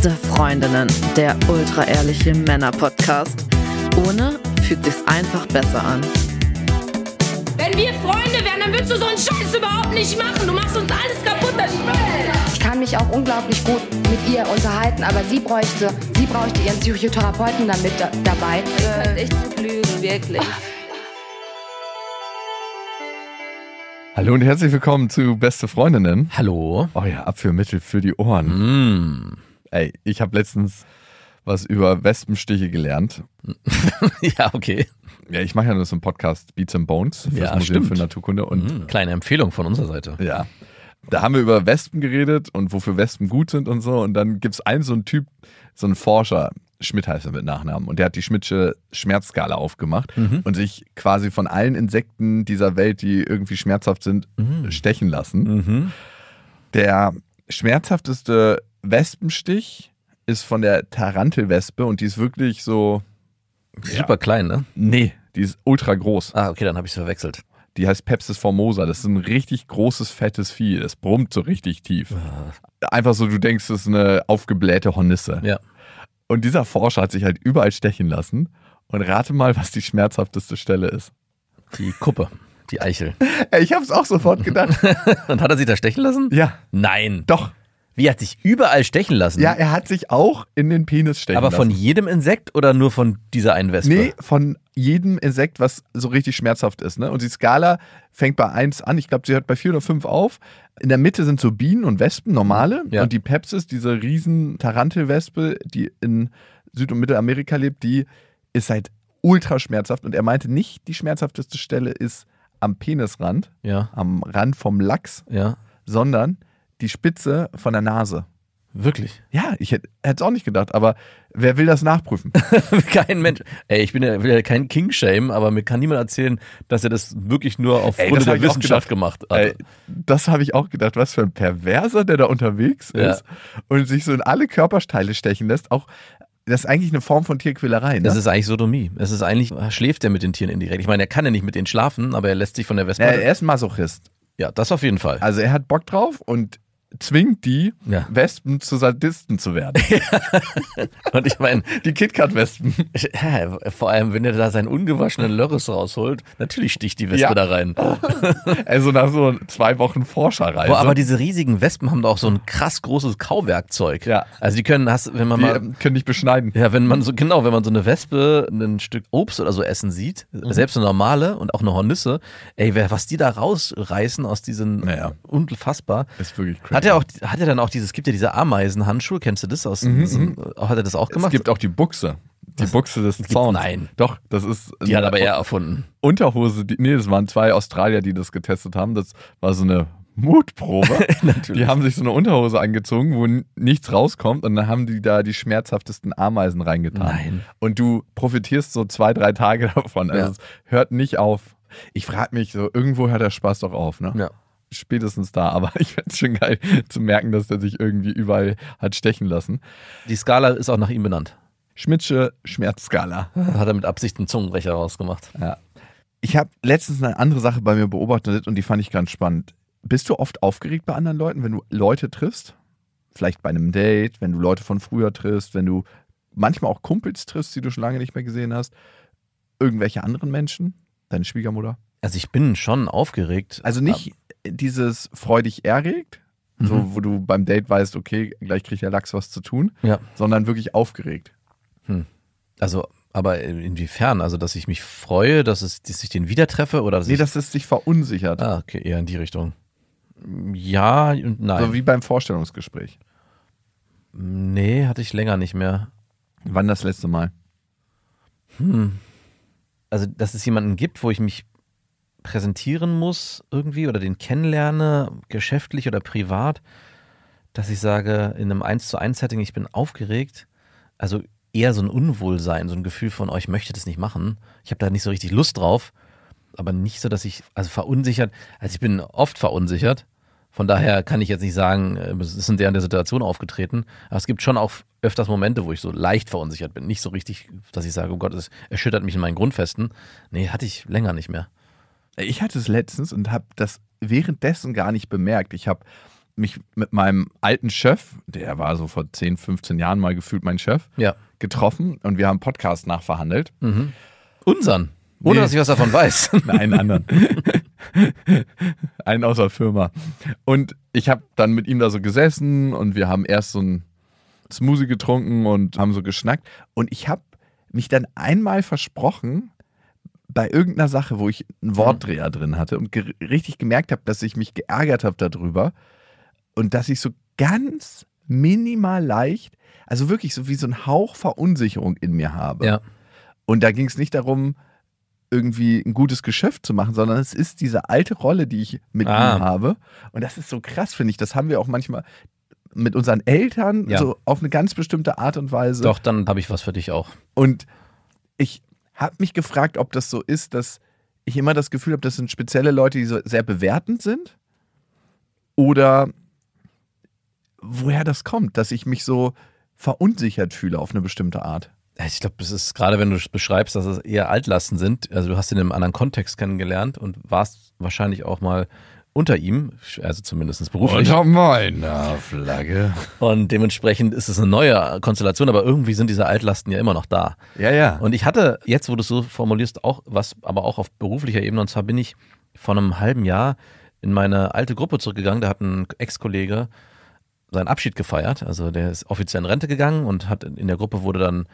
Beste Freundinnen, der ultra-ehrliche Männer-Podcast. Ohne fühlt sich's einfach besser an. Wenn wir Freunde wären, dann würdest du so einen Scheiß überhaupt nicht machen. Du machst uns alles kaputt, das Spiel. Ich kann mich auch unglaublich gut mit ihr unterhalten, aber sie bräuchte, sie bräuchte ihren Psychotherapeuten damit da, dabei. Könnt echt gut lügen, wirklich. Hallo und herzlich willkommen zu Beste Freundinnen. Hallo. Euer Abführmittel für die Ohren. Mm. Ey, ich habe letztens was über Wespenstiche gelernt. ja, okay. Ja, ich mache ja nur so einen Podcast Beats and Bones für Ja, das Museum stimmt. für Naturkunde und Mm, Kleine Empfehlung von unserer Seite. ja, da haben wir über Wespen geredet und wofür Wespen gut sind und so und dann gibt's einen so einen Typ, so einen Forscher, Schmidt heißt er mit Nachnamen und der hat die Schmidtsche Schmerzskala aufgemacht Mhm. und sich quasi von allen Insekten dieser Welt, die irgendwie schmerzhaft sind, stechen lassen. Mhm. Der schmerzhafteste Wespenstich ist von der Tarantelwespe und die ist wirklich so. Super klein, ne? Nee, die ist ultra groß. Ah, okay, dann habe ich es verwechselt. Die heißt Pepsis formosa. Das ist ein richtig großes, fettes Vieh. Das brummt so richtig tief. Einfach so, du denkst, das ist eine aufgeblähte Hornisse. Ja. Und dieser Forscher hat sich halt überall stechen lassen. Und rate mal, was die schmerzhafteste Stelle ist. Die Kuppe, die Eichel. Ey, ich hab's auch sofort gedacht. Und hat er sich da stechen lassen? ja, Nein. doch. Wie er hat sich überall stechen lassen? Ja, er hat sich auch in den Penis stechen Aber von lassen. jedem Insekt oder nur von dieser einen Wespe? Nee, von jedem Insekt, was so richtig schmerzhaft ist. Ne? Und die Skala fängt bei 1 an. Ich glaube, sie hört bei 4 oder 5 auf. In der Mitte sind so Bienen und Wespen, normale. Ja. Und die Pepsis, diese riesen Tarantelwespe, die in Süd- und Mittelamerika lebt, die ist halt ultra schmerzhaft. Und er meinte nicht, die schmerzhafteste Stelle ist am Penisrand, Ja, am Rand vom Lachs, ja. sondern die Spitze von der Nase. Wirklich. Ja, ich hätte es auch nicht gedacht, aber wer will das nachprüfen? kein Mensch. Ey, ich bin ja, will ja kein King-Shame, aber mir kann niemand erzählen, dass er das wirklich nur aufgrund der Wissenschaft gemacht hat. Ey, das habe ich auch gedacht, was für ein Perverser, der da unterwegs Ja. ist und sich so in alle Körperteile stechen lässt. Auch das ist eigentlich eine Form von Tierquälerei. Ne? Das ist eigentlich Sodomie. Es ist eigentlich, schläft er mit den Tieren indirekt. Ich meine, er kann ja nicht mit denen schlafen, aber er lässt sich von der Wespe. ja, er ist Masochist. ja, das auf jeden Fall. Also er hat Bock drauf und zwingt die Ja. Wespen zu Sadisten zu werden. Und ich meine, die KitKat-Wespen. ja, vor allem, wenn er da seinen ungewaschenen Lörres rausholt, natürlich sticht die Wespe Ja. da rein. Also nach so zwei Wochen Forscherreise. Boah, aber diese riesigen Wespen haben doch auch so ein krass großes Kauwerkzeug. Ja. Also die können, hast, wenn man die mal. ähm, können dich beschneiden. Ja, wenn man so, genau, wenn man so eine Wespe ein Stück Obst oder so essen sieht, Mhm. selbst eine normale und auch eine Hornisse, ey, was die da rausreißen aus diesen, Naja. unfassbar. ist wirklich crazy. Hat er auch, hat er dann auch dieses, gibt ja diese Ameisenhandschuhe, kennst du das aus, so, hat er das auch Mhm, es gemacht? gibt auch die Buchse. Die Buchse des Zauns. nein. Doch, das ist. die hat aber er erfunden. Unterhose, die, nee, das waren zwei Australier, die das getestet haben. Das war so eine Mutprobe. Natürlich. Die haben sich so eine Unterhose angezogen, wo nichts rauskommt und dann haben die da die schmerzhaftesten Ameisen reingetan. Nein. Und du profitierst so zwei, drei Tage davon. Also Ja. es hört nicht auf. Ich frage mich so, irgendwo hört der Spaß doch auf, ne? Ja. Spätestens da, aber ich fände es schon geil zu merken, dass der sich irgendwie überall hat stechen lassen. Die Skala ist auch nach ihm benannt. Schmidtsche Schmerzskala. Hat er mit Absicht einen Zungenbrecher rausgemacht. Ich habe letztens eine andere Sache bei mir beobachtet und die fand ich ganz spannend. Bist du oft aufgeregt bei anderen Leuten, wenn du Leute triffst? Vielleicht bei einem Date, wenn du Leute von früher triffst, wenn du manchmal auch Kumpels triffst, die du schon lange nicht mehr gesehen hast. Irgendwelche anderen Menschen? Deine Schwiegermutter? Also ich bin schon aufgeregt. Also nicht dieses freudig erregt, so Mhm. wo du beim Date weißt, okay, gleich kriegt der Lachs was zu tun, Ja. sondern wirklich aufgeregt. Also, aber inwiefern? Also, dass ich mich freue, dass, es, dass ich den wieder treffe oder dass Nee, dass es dich verunsichert. ah, okay, eher in die Richtung. Ja und nein. So wie beim Vorstellungsgespräch. nee, hatte ich länger nicht mehr. Wann das letzte Mal? Also, dass es jemanden gibt, wo ich mich präsentieren muss irgendwie oder den kennenlerne, geschäftlich oder privat, dass ich sage, in einem 1 zu 1 Setting, ich bin aufgeregt. Also eher so ein Unwohlsein, so ein Gefühl von, oh, ich möchte das nicht machen. Ich habe da nicht so richtig Lust drauf, aber nicht so, dass ich, also verunsichert, also ich bin oft verunsichert. Von daher kann ich jetzt nicht sagen, äh, es ist in der, in der Situation aufgetreten. Aber es gibt schon auch öfters Momente, wo ich so leicht verunsichert bin. Nicht so richtig, dass ich sage, oh Gott, es erschüttert mich in meinen Grundfesten. Nee, hatte ich länger nicht mehr. Ich hatte es letztens und habe das währenddessen gar nicht bemerkt. Ich habe mich mit meinem alten Chef, der war so vor 10, 15 Jahren mal gefühlt mein Chef, Ja. getroffen und wir haben einen Podcast nachverhandelt. Unseren. Ohne Nee. dass ich was davon weiß. Einen anderen. einen aus der Firma. Und ich habe dann mit ihm da so gesessen und wir haben erst so ein Smoothie getrunken und haben so geschnackt. Und ich habe mich dann einmal versprochen bei irgendeiner Sache, wo ich einen Wortdreher drin hatte und ge richtig gemerkt habe, dass ich mich geärgert habe darüber und dass ich so ganz minimal leicht, also wirklich so wie so ein Hauch Verunsicherung in mir habe. ja. Und da ging es nicht darum, irgendwie ein gutes Geschäft zu machen, sondern es ist diese alte Rolle, die ich mit Ah. ihm habe. Und das ist so krass, finde ich. Das haben wir auch manchmal mit unseren Eltern Ja. so auf eine ganz bestimmte Art und Weise. Doch, dann habe ich was für dich auch. Und ich habe mich gefragt, ob das so ist, dass ich immer das Gefühl habe, das sind spezielle Leute, die so sehr bewertend sind. Oder woher das kommt, dass ich mich so verunsichert fühle auf eine bestimmte Art. Ich glaube, es ist gerade, wenn du es beschreibst, dass es eher Altlasten sind. Also du hast ihn in einem anderen Kontext kennengelernt und warst wahrscheinlich auch mal unter ihm, also zumindest beruflich. meiner Flagge. Und dementsprechend ist es eine neue Konstellation, aber irgendwie sind diese Altlasten ja immer noch da. Ja, ja. Und ich hatte jetzt, wo du es so formulierst, auch was, aber auch auf beruflicher Ebene. Und zwar bin ich vor einem halben Jahr in meine alte Gruppe zurückgegangen. Da hat ein Ex-Kollege seinen Abschied gefeiert. Also der ist offiziell in Rente gegangen und hat in der Gruppe wurde dann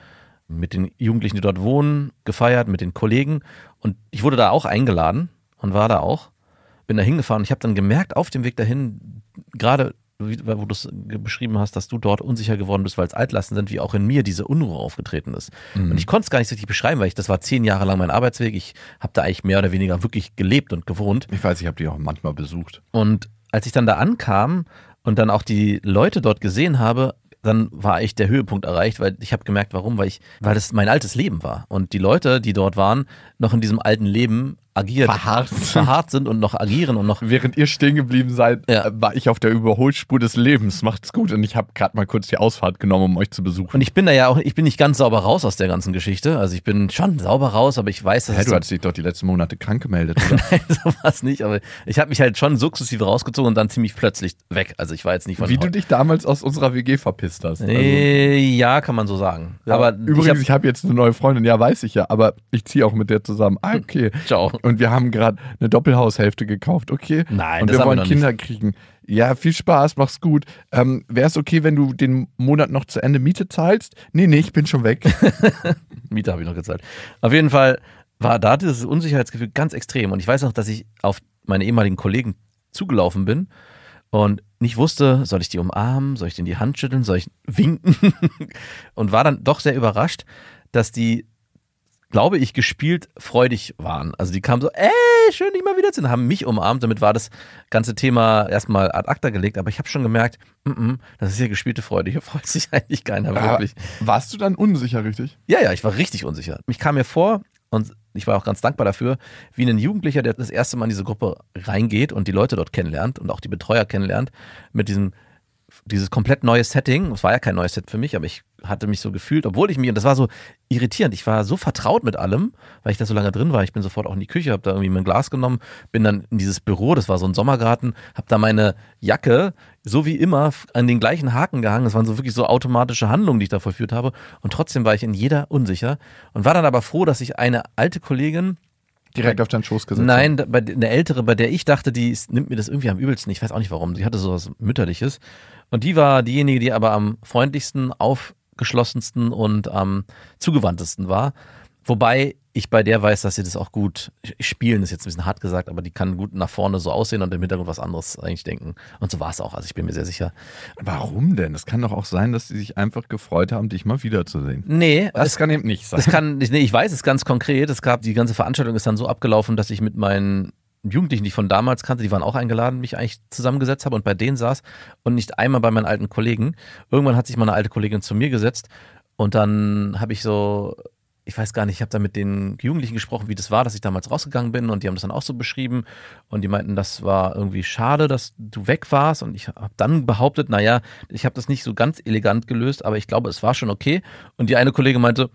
mit den Jugendlichen, die dort wohnen, gefeiert, mit den Kollegen. Und ich wurde da auch eingeladen und war da auch. Bin da hingefahren und ich habe dann gemerkt, auf dem Weg dahin, gerade wo du es beschrieben hast, dass du dort unsicher geworden bist, weil es Altlasten sind, wie auch in mir diese Unruhe aufgetreten ist. Und ich konnte es gar nicht so richtig beschreiben, weil ich, das war zehn Jahre lang mein Arbeitsweg. Ich habe da eigentlich mehr oder weniger wirklich gelebt und gewohnt. Ich weiß, ich habe die auch manchmal besucht. Und als ich dann da ankam und dann auch die Leute dort gesehen habe, dann war echt der Höhepunkt erreicht, weil ich habe gemerkt, warum, weil ich, weil das mein altes Leben war. Und die Leute, die dort waren, noch in diesem alten Leben agiert, Verharrt. verharrt sind und noch agieren und noch Während ihr stehen geblieben seid, Ja. äh, war ich auf der Überholspur des Lebens. Macht's gut. Und ich habe gerade mal kurz die Ausfahrt genommen, um euch zu besuchen. Und ich bin da ja auch, ich bin nicht ganz sauber raus aus der ganzen Geschichte. Also ich bin schon sauber raus, aber ich weiß, dass Hä, es du so, hattest dich doch die letzten Monate krank gemeldet, oder? sowas nicht, aber ich habe mich halt schon sukzessive rausgezogen und dann ziemlich plötzlich weg. Also ich war jetzt nicht von Wie du dich damals aus unserer WG verpisst hast. Also, äh, ja, kann man so sagen. ja, aber übrigens, ich hab, habe jetzt eine neue Freundin, ja, weiß ich ja, aber ich ziehe auch mit der zusammen. Ah, okay. Ciao. Und wir haben gerade eine Doppelhaushälfte gekauft, okay? Nein, Und das wir wir wollen noch Kinder kriegen. Ja, viel Spaß, mach's gut. Ähm, Wäre es okay, wenn du den Monat noch zu Ende Miete zahlst? Nee, nee, ich bin schon weg. Miete habe ich noch gezahlt. Auf jeden Fall war da dieses Unsicherheitsgefühl ganz extrem. Und ich weiß noch, dass ich auf meine ehemaligen Kollegen zugelaufen bin und nicht wusste, soll ich die umarmen, soll ich denen die Hand schütteln, soll ich winken? und war dann doch sehr überrascht, dass die, glaube ich, gespielt freudig waren. Also die kamen so, ey, schön, dich mal wiederzusehen, haben mich umarmt. Damit war das ganze Thema erstmal ad acta gelegt. Aber ich habe schon gemerkt, mm -mm, das ist ja gespielte Freude. Hier freut sich eigentlich keiner wirklich. Aber warst du dann unsicher, richtig? Ja, ja, ich war richtig unsicher. Ich kam mir vor und ich war auch ganz dankbar dafür, wie ein Jugendlicher, der das erste Mal in diese Gruppe reingeht und die Leute dort kennenlernt und auch die Betreuer kennenlernt, mit diesem dieses komplett neue Setting. Es war ja kein neues Set für mich, aber ich hatte mich so gefühlt, obwohl ich mir, und das war so irritierend, ich war so vertraut mit allem, weil ich da so lange drin war. Ich bin sofort auch in die Küche, habe da irgendwie mein Glas genommen, bin dann in dieses Büro, das war so ein Sommergarten, habe da meine Jacke, so wie immer, an den gleichen Haken gehangen. Das waren so wirklich so automatische Handlungen, die ich da vollführt habe. Und trotzdem war ich in jeder unsicher und war dann aber froh, dass ich eine alte Kollegin, Direkt auf deinen Schoß gesetzt. Nein, bei, eine ältere, bei der ich dachte, die nimmt mir das irgendwie am übelsten. Ich weiß auch nicht warum. Sie hatte sowas Mütterliches. Und die war diejenige, die aber am freundlichsten, aufgeschlossensten und am zugewandtesten war. Wobei ich bei der weiß, dass sie das auch gut spielen, ist jetzt ein bisschen hart gesagt, aber die kann gut nach vorne so aussehen und im Hintergrund was anderes eigentlich denken. Und so war es auch. Also ich bin mir sehr sicher. Warum denn? Es kann doch auch sein, dass sie sich einfach gefreut haben, dich mal wiederzusehen. Nee, Das kann eben nicht sein. Das kann, nee, ich weiß es ganz konkret. Es gab, die ganze Veranstaltung ist dann so abgelaufen, dass ich mit meinen Jugendlichen, die ich von damals kannte, die waren auch eingeladen, mich eigentlich zusammengesetzt habe und bei denen saß und nicht einmal bei meinen alten Kollegen. Irgendwann hat sich mal eine alte Kollegin zu mir gesetzt und dann habe ich so, ich weiß gar nicht, ich habe da mit den Jugendlichen gesprochen, wie das war, dass ich damals rausgegangen bin und die haben das dann auch so beschrieben und die meinten, das war irgendwie schade, dass du weg warst und ich habe dann behauptet, naja, ich habe das nicht so ganz elegant gelöst, aber ich glaube, es war schon okay und die eine Kollegin meinte,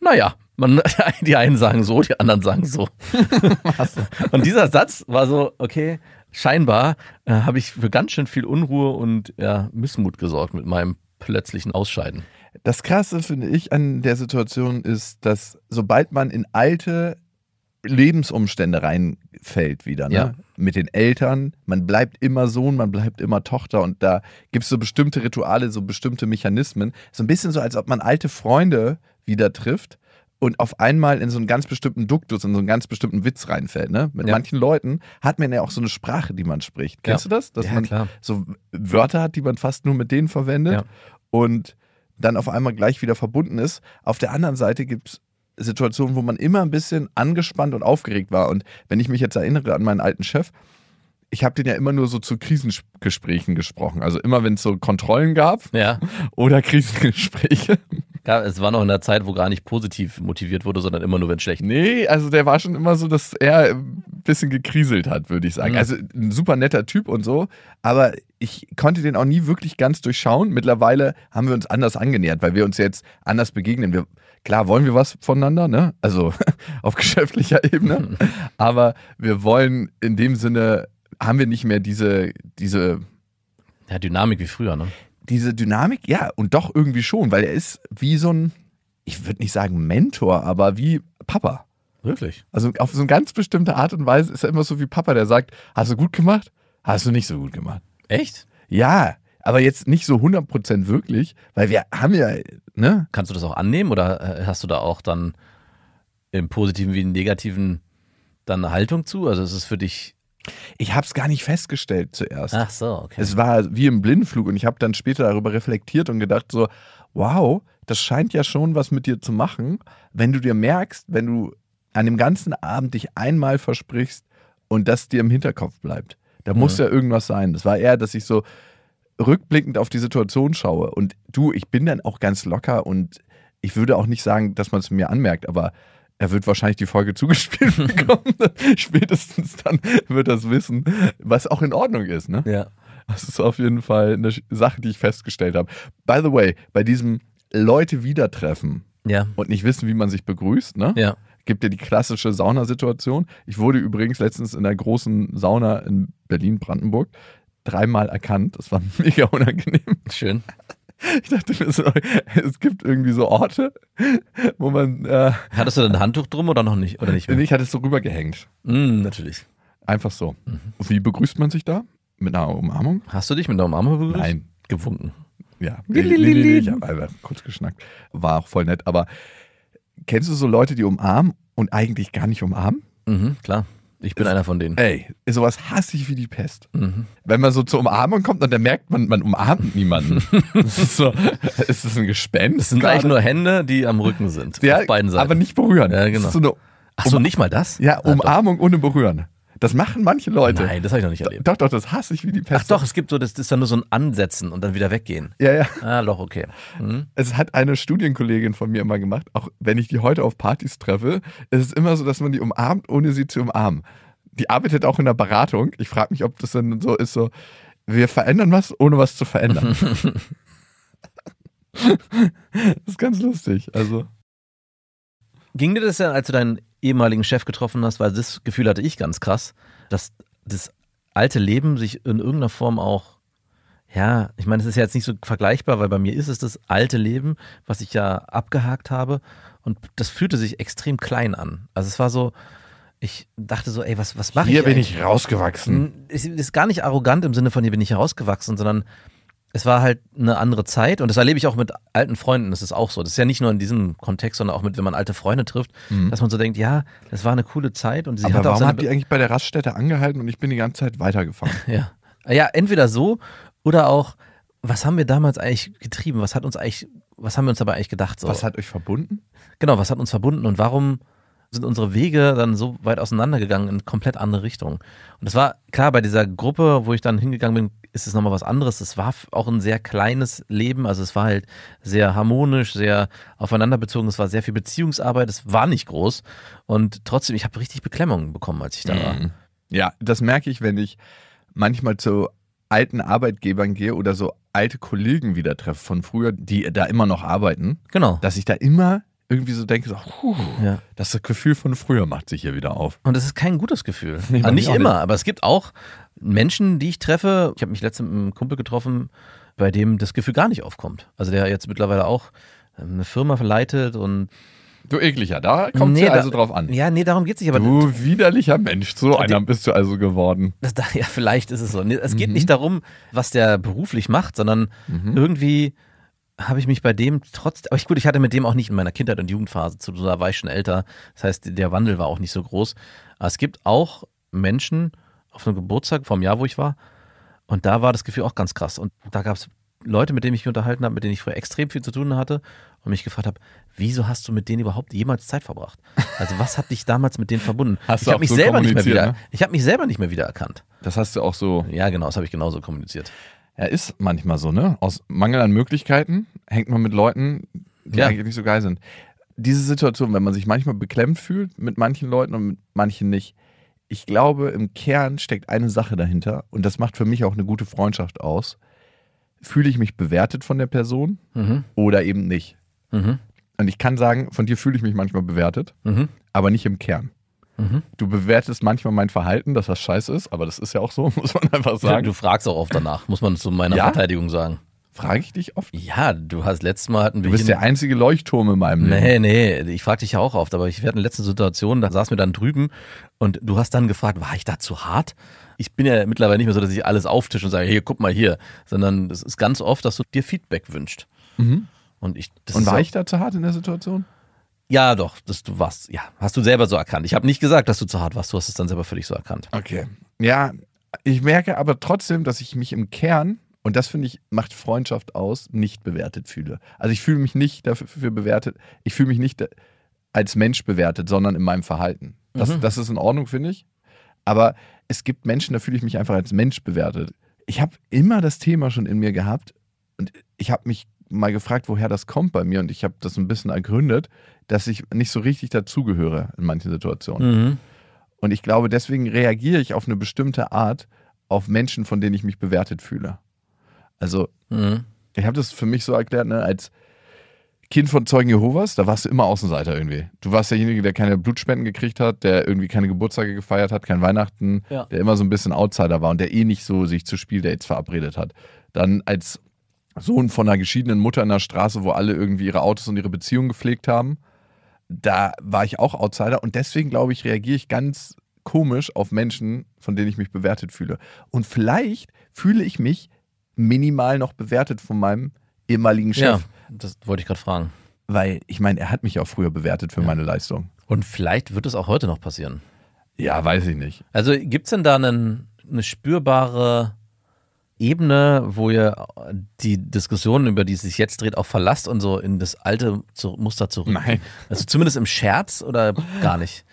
naja, man, die einen sagen so, die anderen sagen so. Und dieser Satz war so, okay, scheinbar äh, habe ich für ganz schön viel Unruhe und ja, Missmut gesorgt mit meinem plötzlichen Ausscheiden. Das Krasse, finde ich, an der Situation ist, dass sobald man in alte Lebensumstände reinfällt wieder, ne? Ja. mit den Eltern, man bleibt immer Sohn, man bleibt immer Tochter und da gibt es so bestimmte Rituale, so bestimmte Mechanismen. So ein bisschen so, als ob man alte Freunde wieder trifft und auf einmal in so einen ganz bestimmten Duktus, in so einen ganz bestimmten Witz reinfällt. Ne? Mit Ja. manchen Leuten hat man ja auch so eine Sprache, die man spricht. Kennst Ja. du das? Dass Ja, man klar. so Wörter hat, die man fast nur mit denen verwendet Ja. und dann auf einmal gleich wieder verbunden ist. Auf der anderen Seite gibt es Situationen, wo man immer ein bisschen angespannt und aufgeregt war. Und wenn ich mich jetzt erinnere an meinen alten Chef, ich habe den ja immer nur so zu Krisengesprächen gesprochen. Also immer, wenn es so Kontrollen gab Ja. oder Krisengespräche. Ja, es war noch in der Zeit, wo gar nicht positiv motiviert wurde, sondern immer nur, wenn schlecht Nee, also der war schon immer so, dass er ein bisschen gekriselt hat, würde ich sagen. Mhm. Also ein super netter Typ und so, aber ich konnte den auch nie wirklich ganz durchschauen. Mittlerweile haben wir uns anders angenähert, weil wir uns jetzt anders begegnen. Wir, klar wollen wir was voneinander, ne? Also auf geschäftlicher Ebene, aber wir wollen in dem Sinne, haben wir nicht mehr diese, diese Ja, Dynamik wie früher, ne? Diese Dynamik, ja, und doch irgendwie schon, weil er ist wie so ein, ich würde nicht sagen Mentor, aber wie Papa. Wirklich? Also auf so eine ganz bestimmte Art und Weise ist er immer so wie Papa, der sagt, hast du gut gemacht? Hast du nicht so gut gemacht? Echt? Ja, aber jetzt nicht so 100% wirklich, weil wir haben ja, ne? Kannst du das auch annehmen oder äh, hast du da auch dann im Positiven wie im Negativen dann eine Haltung zu? Also ist es für dich. Ich habe es gar nicht festgestellt zuerst. Ach so, okay. Es war wie im Blindflug und ich habe dann später darüber reflektiert und gedacht so, wow, das scheint ja schon was mit dir zu machen, wenn du dir merkst, wenn du an dem ganzen Abend dich einmal versprichst und das dir im Hinterkopf bleibt. Da muss ja irgendwas sein. Das war eher, dass ich so rückblickend auf die Situation schaue und du, ich bin dann auch ganz locker und ich würde auch nicht sagen, dass man es mir anmerkt, aber er wird wahrscheinlich die Folge zugespielt bekommen. Spätestens dann wird das wissen, was auch in Ordnung ist. Ne? ja. Das ist auf jeden Fall eine Sache, die ich festgestellt habe. By the way, bei diesem Leute wieder treffen Ja. und nicht wissen, wie man sich begrüßt, ne? Ja. Gibt ja die klassische Saunasituation. Ich wurde übrigens letztens in der großen Sauna in Berlin-Brandenburg dreimal erkannt. Das war mega unangenehm. Schön. Ich dachte mir so, es gibt irgendwie so Orte, wo man. Äh, Hattest du denn ein Handtuch drum oder noch nicht? Oder nicht mehr? ich hatte es so rübergehängt. Mm, natürlich. Einfach so. Mhm. Wie begrüßt man sich da? Mit einer Umarmung? Hast du dich mit der Umarmung begrüßt? Nein. Gewunken. Ja, nee, ich habe einfach kurz geschnackt. War auch voll nett. Aber kennst du so Leute, die umarmen und eigentlich gar nicht umarmen? Mhm, klar. Ich bin Das- einer von denen. Ey, sowas hasse ich wie die Pest. Mhm. Wenn man so zur Umarmung kommt und dann merkt man, man umarmt niemanden. das ist so, ist das ein Gespenst? Das sind gerade? eigentlich nur Hände, die am Rücken sind. ja, auf beiden Seiten. aber nicht berühren. Ja, Das genau. ist so eine, Ach so, nicht mal das? ja. Umarmung ohne Berühren. Das machen manche Leute. Nein, das habe ich noch nicht erlebt. Doch, doch, das hasse ich wie die Pest. Ach doch, es gibt so, das ist dann nur so ein Ansetzen und dann wieder weggehen. Ja, ja. Ah, doch, okay. Mhm. Es hat eine Studienkollegin von mir immer gemacht, auch wenn ich die heute auf Partys treffe, ist es immer so, dass man die umarmt, ohne sie zu umarmen. Die arbeitet auch in der Beratung. Ich frage mich, ob das dann so ist, so, wir verändern was, ohne was zu verändern. das ist ganz lustig. Also, Ging dir das ja, als du deinen ehemaligen Chef getroffen hast, weil das Gefühl hatte ich ganz krass, dass das alte Leben sich in irgendeiner Form auch, ja, ich meine, es ist ja jetzt nicht so vergleichbar, weil bei mir ist es das alte Leben, was ich ja abgehakt habe und das fühlte sich extrem klein an. Also es war so, ich dachte so, ey, was, was mache ich hier bin eigentlich? ich rausgewachsen. Es ist gar nicht arrogant im Sinne von, hier bin ich herausgewachsen, sondern es war halt eine andere Zeit und das erlebe ich auch mit alten Freunden. Das ist auch so. Das ist ja nicht nur in diesem Kontext, sondern auch mit, wenn man alte Freunde trifft, dass man so denkt, ja, das war eine coole Zeit und sie Aber hat auch warum habt ihr eigentlich bei der Raststätte angehalten und ich bin die ganze Zeit weitergefahren? ja. ja, entweder so oder auch, was haben wir damals eigentlich getrieben? Was hat uns eigentlich, was haben wir uns dabei eigentlich gedacht? So? Was hat euch verbunden? Genau, was hat uns verbunden und warum sind unsere Wege dann so weit auseinandergegangen in komplett andere Richtungen? Und das war klar, bei dieser Gruppe, wo ich dann hingegangen bin, ist es nochmal was anderes. Es war auch ein sehr kleines Leben, also es war halt sehr harmonisch, sehr aufeinander bezogen, es war sehr viel Beziehungsarbeit, es war nicht groß und trotzdem, ich habe richtig Beklemmungen bekommen, als ich da war. Ja, das merke ich, wenn ich manchmal zu alten Arbeitgebern gehe oder so alte Kollegen wieder treffe von früher, die da immer noch arbeiten, Genau. dass ich da immer irgendwie so denke, so, puh, Ja. das Gefühl von früher macht sich hier wieder auf. Und es ist kein gutes Gefühl. Nee, also nicht immer, nicht. aber es gibt auch Menschen, die ich treffe, ich habe mich letztens mit einem Kumpel getroffen, bei dem das Gefühl gar nicht aufkommt. Also der jetzt mittlerweile auch ähm, eine Firma verleitet und Du ekliger, da kommt Nee, es also da- drauf an. ja, nee, darum geht's nicht, aber Du widerlicher Mensch, so einer bist du also geworden. Das, da, ja, vielleicht ist es so. Es geht Mhm. nicht darum, was der beruflich macht, sondern irgendwie habe ich mich bei dem trotz, aber ich, gut, ich hatte mit dem auch nicht in meiner Kindheit und Jugendphase zu tun, da war ich schon älter. Das heißt, der Wandel war auch nicht so groß. Aber es gibt auch Menschen auf einem Geburtstag vom Jahr, wo ich war, und da war das Gefühl auch ganz krass. Und da gab es Leute, mit denen ich mich unterhalten habe, mit denen ich früher extrem viel zu tun hatte und mich gefragt habe, wieso hast du mit denen überhaupt jemals Zeit verbracht? Also was hat dich damals mit denen verbunden? Hast ich habe mich so selber nicht mehr wieder, ne? ich habe mich selber nicht mehr wiedererkannt. Das hast du auch so. Ja, genau, das habe ich genauso kommuniziert. Ja, ist manchmal so, ne? Aus Mangel an Möglichkeiten hängt man mit Leuten, die Ja. eigentlich nicht so geil sind. Diese Situation, wenn man sich manchmal beklemmt fühlt mit manchen Leuten und mit manchen nicht. Ich glaube, im Kern steckt eine Sache dahinter und das macht für mich auch eine gute Freundschaft aus. Fühle ich mich bewertet von der Person Mhm. oder eben nicht? Mhm. Und ich kann sagen, von dir fühle ich mich manchmal bewertet, Mhm. aber nicht im Kern. Mhm. Du bewertest manchmal mein Verhalten, dass das scheiße ist, aber das ist ja auch so, muss man einfach sagen. Du fragst auch oft danach, muss man zu meiner Ja? Verteidigung sagen. Frage ich dich oft. Ja, du hast letztes Mal hatten wir Du bist der einzige Leuchtturm in meinem Leben. Nee, nee, ich frage dich ja auch oft, aber ich werde in der letzten Situation, da saßen wir dann drüben und du hast dann gefragt, war ich da zu hart? Ich bin ja mittlerweile nicht mehr so, dass ich alles auftische und sage, hier, guck mal hier, sondern es ist ganz oft, dass du dir Feedback wünschst. Und ich, das Und war ich da zu hart in der Situation? Ja, doch, das, du warst, ja, hast du selber so erkannt. Ich habe nicht gesagt, dass du zu hart warst, du hast es dann selber für dich so erkannt. Okay. Ja, ich merke aber trotzdem, dass ich mich im Kern, und das finde ich, macht Freundschaft aus, nicht bewertet fühle. Also ich fühle mich nicht dafür bewertet, ich fühle mich nicht als Mensch bewertet, sondern in meinem Verhalten. Das, das ist in Ordnung, finde ich. Aber es gibt Menschen, da fühle ich mich einfach als Mensch bewertet. Ich habe immer das Thema schon in mir gehabt und ich habe mich mal gefragt, woher das kommt bei mir und ich habe das ein bisschen ergründet, dass ich nicht so richtig dazugehöre in manchen Situationen. Mhm. Und ich glaube, deswegen reagiere ich auf eine bestimmte Art auf Menschen, von denen ich mich bewertet fühle. Also, Mhm. ich habe das für mich so erklärt, ne, als Kind von Zeugen Jehovas, da warst du immer Außenseiter irgendwie. Du warst derjenige, der keine Blutspenden gekriegt hat, der irgendwie keine Geburtstage gefeiert hat, kein Weihnachten, Ja. der immer so ein bisschen Outsider war und der eh nicht so sich zu Spieldates verabredet hat. Dann als Sohn von einer geschiedenen Mutter in der Straße, wo alle irgendwie ihre Autos und ihre Beziehungen gepflegt haben, da war ich auch Outsider und deswegen glaube ich, reagiere ich ganz komisch auf Menschen, von denen ich mich bewertet fühle. Und vielleicht fühle ich mich minimal noch bewertet von meinem ehemaligen Chef. Ja, das wollte ich gerade fragen. Weil ich meine, er hat mich auch früher bewertet für meine Leistung. Und vielleicht wird es auch heute noch passieren. Ja, weiß ich nicht. Also gibt es denn da einen, eine spürbare Ebene, wo ihr die Diskussion, über die es sich jetzt dreht, auch verlasst und so in das alte Muster zurück? Nein. Also zumindest im Scherz oder gar nicht?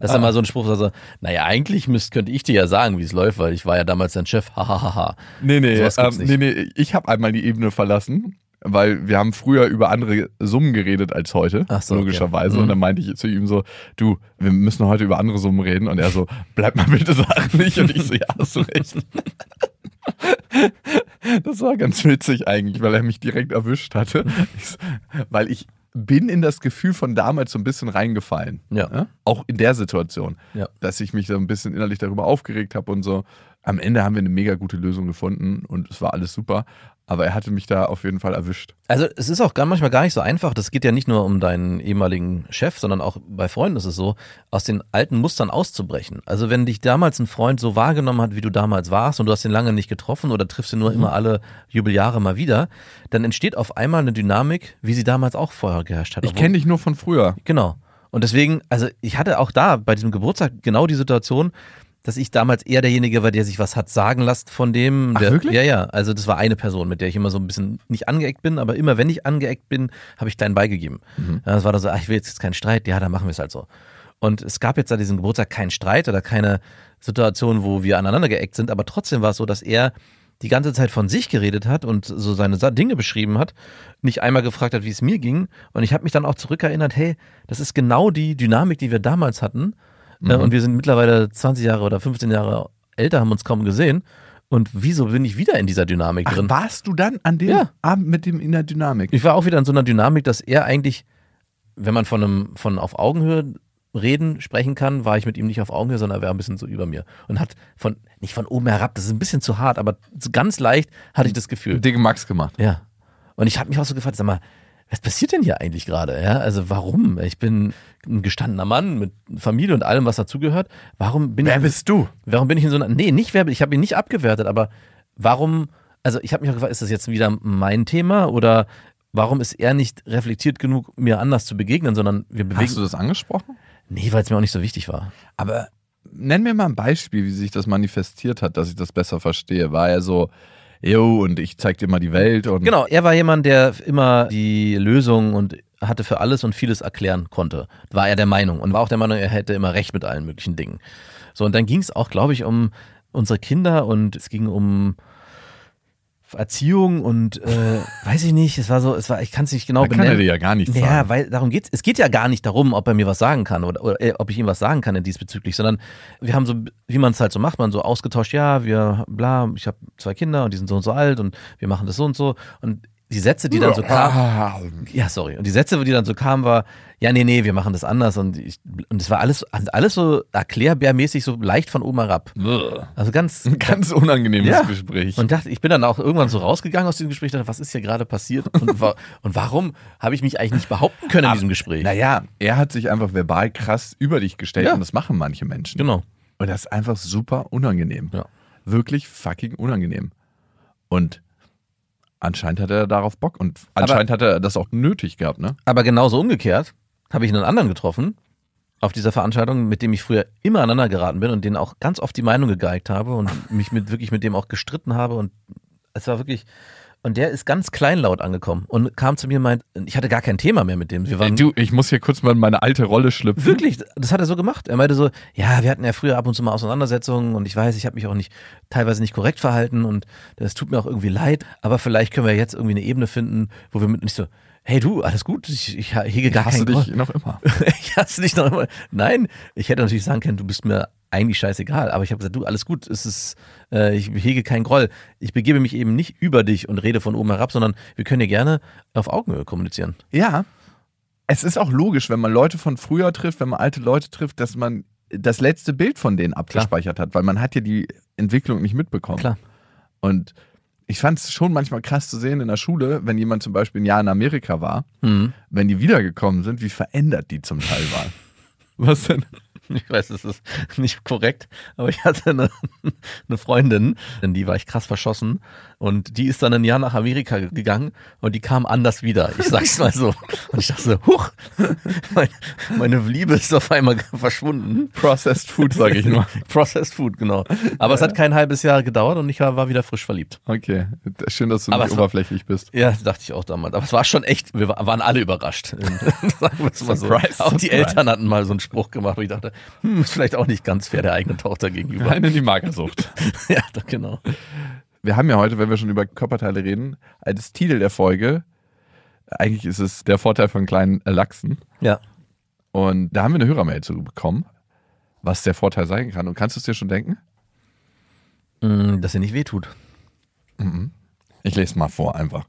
Das ist dann mal so ein Spruch, also, naja, eigentlich müsst, könnte ich dir ja sagen, wie es läuft, weil ich war ja damals dein Chef, hahaha. Nee, nee, ähm, nee, nee, ich habe einmal die Ebene verlassen, weil wir haben früher über andere Summen geredet als heute, so, okay. logischerweise. Mhm. Und dann meinte ich zu ihm so, du, wir müssen heute über andere Summen reden. Und er so, bleib mal bitte sachlich. Und ich so, ja, hast du recht. Das war ganz witzig eigentlich, weil er mich direkt erwischt hatte. Ich weil ich bin in das Gefühl von damals so ein bisschen reingefallen. Ja. Ja? Auch in der Situation, Ja. dass ich mich so ein bisschen innerlich darüber aufgeregt habe und so. Am Ende haben wir eine mega gute Lösung gefunden und es war alles super. Aber er hatte mich da auf jeden Fall erwischt. Also es ist auch gar, manchmal gar nicht so einfach. Das geht ja nicht nur um deinen ehemaligen Chef, sondern auch bei Freunden ist es so, aus den alten Mustern auszubrechen. Also wenn dich damals ein Freund so wahrgenommen hat, wie du damals warst und du hast ihn lange nicht getroffen oder triffst ihn nur immer alle Jubeljahre mal wieder, dann entsteht auf einmal eine Dynamik, wie sie damals auch vorher geherrscht hat. Ich kenne dich nur von früher. Genau. Und deswegen, also ich hatte auch da bei diesem Geburtstag genau die Situation, dass ich damals eher derjenige war, der sich was hat sagen lassen von dem. Ach, Der, wirklich? Ja, ja. Also das war eine Person, mit der ich immer so ein bisschen nicht angeeckt bin, aber immer wenn ich angeeckt bin, habe ich klein beigegeben. Mhm. Ja, das war dann so, ach, ich will jetzt keinen Streit, ja, dann machen wir es halt so. Und es gab jetzt an diesem Geburtstag keinen Streit oder keine Situation, wo wir aneinander geeckt sind, aber trotzdem war es so, dass er die ganze Zeit von sich geredet hat und so seine Dinge beschrieben hat, nicht einmal gefragt hat, wie es mir ging. Und ich habe mich dann auch zurückerinnert, hey, das ist genau die Dynamik, die wir damals hatten. Äh, Und wir sind mittlerweile 20 Jahre oder 15 Jahre älter, haben uns kaum gesehen. Und wieso bin ich wieder in dieser Dynamik Ach, drin? warst du dann an dem Ja. Abend mit dem in der Dynamik? Ich war auch wieder in so einer Dynamik, dass er eigentlich, wenn man von einem, von auf Augenhöhe reden, sprechen kann, war ich mit ihm nicht auf Augenhöhe, sondern er war ein bisschen so über mir. Und hat von, nicht von oben herab, das ist ein bisschen zu hart, aber ganz leicht hatte ich das Gefühl. Dicke Max gemacht. Ja. Und ich habe mich auch so gefragt, sag mal, was passiert denn hier eigentlich gerade? Ja, also warum? Ich bin ein gestandener Mann mit Familie und allem, was dazugehört. Warum bin Wer ich, bist du? warum bin ich in so einer, nee, nicht wer, ich habe ihn nicht abgewertet, aber warum, also ich habe mich auch gefragt, ist das jetzt wieder mein Thema oder warum ist er nicht reflektiert genug, mir anders zu begegnen, sondern wir bewegen, Hast du das angesprochen? nee, weil es mir auch nicht so wichtig war. Aber nenn mir mal ein Beispiel, wie sich das manifestiert hat, dass ich das besser verstehe. War er so, jo, und ich zeig dir mal die Welt und Genau, er war jemand, der immer die Lösung und hatte für alles und vieles erklären konnte. War er der Meinung und war auch der Meinung, er hätte immer recht mit allen möglichen Dingen. So, und dann ging es auch, glaube ich, um unsere Kinder und es ging um Erziehung und äh, weiß ich nicht, es war so, es war, ich kann es nicht genau da kann er benennen. dir ja gar nichts Ja, sagen. weil darum geht's. Es geht ja gar nicht darum, ob er mir was sagen kann oder, oder äh, ob ich ihm was sagen kann in diesbezüglich, sondern wir haben so, wie man es halt so macht, man so ausgetauscht, ja, wir, bla, ich habe zwei Kinder und die sind so und so alt und wir machen das so und so. Und die Sätze, die dann so kamen, ja, sorry. Und die Sätze, die dann so kamen, war, ja, nee, nee, wir machen das anders. Und ich, und es war alles, alles so erklärbärmäßig, so leicht von oben herab. Also ganz, Ein ganz unangenehmes Ja. Gespräch. und dachte, ich bin dann auch irgendwann so rausgegangen aus diesem Gespräch, dachte, was ist hier gerade passiert? Und, wa und warum habe ich mich eigentlich nicht behaupten können in diesem Gespräch? naja, er hat sich einfach verbal krass über dich gestellt Ja. und das machen manche Menschen. Genau. Und das ist einfach super unangenehm. Ja. Wirklich fucking unangenehm. Und anscheinend hat er darauf Bock und anscheinend hat er das auch nötig gehabt, ne? Aber genauso umgekehrt habe ich einen anderen getroffen auf dieser Veranstaltung, mit dem ich früher immer aneinander geraten bin und den auch ganz oft die Meinung gegeigt habe und mich mit wirklich mit dem auch gestritten habe und es war wirklich und der ist ganz kleinlaut angekommen und kam zu mir und meint, ich hatte gar kein Thema mehr mit dem. Wir waren du, ich muss hier kurz mal in meine alte Rolle schlüpfen. Wirklich, das hat er so gemacht. Er meinte so, ja, wir hatten ja früher ab und zu mal Auseinandersetzungen und ich weiß, ich habe mich auch nicht teilweise nicht korrekt verhalten und das tut mir auch irgendwie leid, aber vielleicht können wir jetzt irgendwie eine Ebene finden, wo wir mit nicht so, hey du, alles gut, ich, ich hege gar Hast du keinen dich noch immer? ich hasse dich noch immer. Nein, ich hätte natürlich sagen können, du bist mir eigentlich scheißegal, aber ich habe gesagt, du, alles gut, es ist, äh, ich hege keinen Groll. Ich begebe mich eben nicht über dich und rede von oben herab, sondern wir können ja gerne auf Augenhöhe kommunizieren. Ja. Es ist auch logisch, wenn man Leute von früher trifft, wenn man alte Leute trifft, dass man das letzte Bild von denen abgespeichert hat, weil man hat ja die Entwicklung nicht mitbekommen. Klar. Und ich fand es schon manchmal krass zu sehen in der Schule, wenn jemand zum Beispiel ein Jahr in Amerika war, Mhm. wenn die wiedergekommen sind, wie verändert die zum Teil waren. Was denn? Ich weiß, das ist nicht korrekt, aber ich hatte eine, eine Freundin, in die war ich krass verschossen und die ist dann ein Jahr nach Amerika gegangen und die kam anders wieder. Ich sag's mal so. Und ich dachte so, huch, meine, meine Liebe ist auf einmal verschwunden. Processed Food, sage ich nur. Processed Food, genau. Aber es hat kein halbes Jahr gedauert und ich war, war wieder frisch verliebt. Okay, schön, dass du Aber nicht es war- oberflächlich bist. Ja, dachte ich auch damals. Aber es war schon echt, wir wa- waren alle überrascht. Sagen wir es mal so. Surprise, Auch die. Eltern hatten mal so einen Spruch gemacht, wo ich dachte, hm, ist vielleicht auch nicht ganz fair der eigenen Tochter gegenüber. Rein in die Magersucht. Ja, doch, genau. Wir haben ja heute, wenn wir schon über Körperteile reden, als Titel der Folge, eigentlich ist es der Vorteil von kleinen Lachsen. Ja. Und da haben wir eine Hörermail zu bekommen, was der Vorteil sein kann. Und kannst du es dir schon denken? Mm, Dass er nicht wehtut. Ich lese mal vor einfach.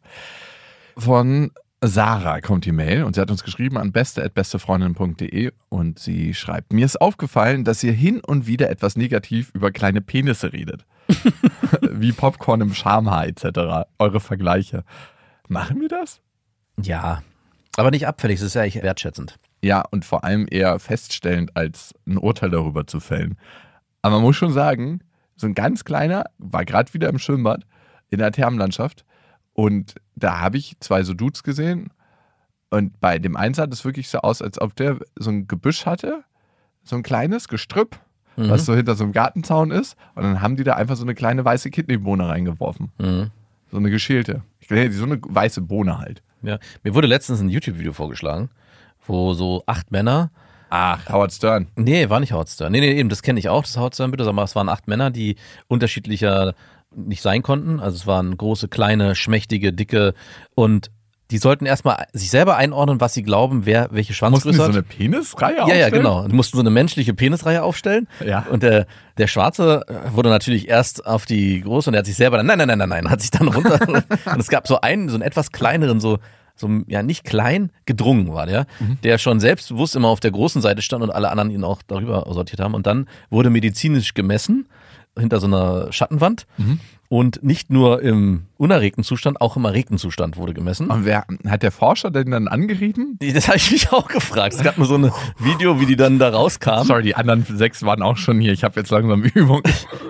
Von Sarah kommt die Mail und sie hat uns geschrieben an beste.bestefreundin.de und sie schreibt, mir ist aufgefallen, dass ihr hin und wieder etwas negativ über kleine Penisse redet. Wie Popcorn im Schamhaar etc. Eure Vergleiche. Machen wir das? Ja. Aber nicht abfällig, das ist ja eigentlich wertschätzend. Ja, und vor allem eher feststellend, als ein Urteil darüber zu fällen. Aber man muss schon sagen, so ein ganz kleiner war gerade wieder im Schwimmbad in der Thermenlandschaft und da habe ich zwei so Dudes gesehen und bei dem einen sah das wirklich so aus, als ob der so ein Gebüsch hatte, so ein kleines Gestrüpp, Mhm. was so hinter so einem Gartenzaun ist und dann haben die da einfach so eine kleine weiße Kidneybohne reingeworfen. Mhm. So eine geschälte. Ich glaube, so eine weiße Bohne halt. Ja. Mir wurde letztens ein YouTube-Video vorgeschlagen, wo so acht Männer Ach, Howard Stern. Nee, war nicht Howard Stern. Nee, nee, eben, das kenne ich auch, das Howard Stern bitte, aber es waren acht Männer, die unterschiedlicher nicht sein konnten. Also es waren große, kleine, schmächtige, dicke und die sollten erstmal sich selber einordnen, was sie glauben, wer welche Mussten die Schwanzgröße so hat. eine Penisreihe ja, ja, aufstellen? genau. Die mussten so eine menschliche Penisreihe aufstellen. Ja. Und der, der Schwarze äh, wurde natürlich erst auf die große und er hat sich selber dann, nein, nein, nein, nein, nein, hat sich dann runter. und es gab so einen, so einen etwas kleineren, so, so ja nicht klein, gedrungen war der, der schon selbstbewusst immer auf der großen Seite stand und alle anderen ihn auch darüber sortiert haben. Und dann wurde medizinisch gemessen hinter so einer Schattenwand und nicht nur im unerregten Zustand, auch im erregten Zustand wurde gemessen. Und wer hat der Forscher denn dann angerieben? Das habe ich mich auch gefragt. Es gab nur so ein Video, wie die dann da rauskamen. Sorry, die anderen sechs waren auch schon hier. Ich habe jetzt langsam Übung.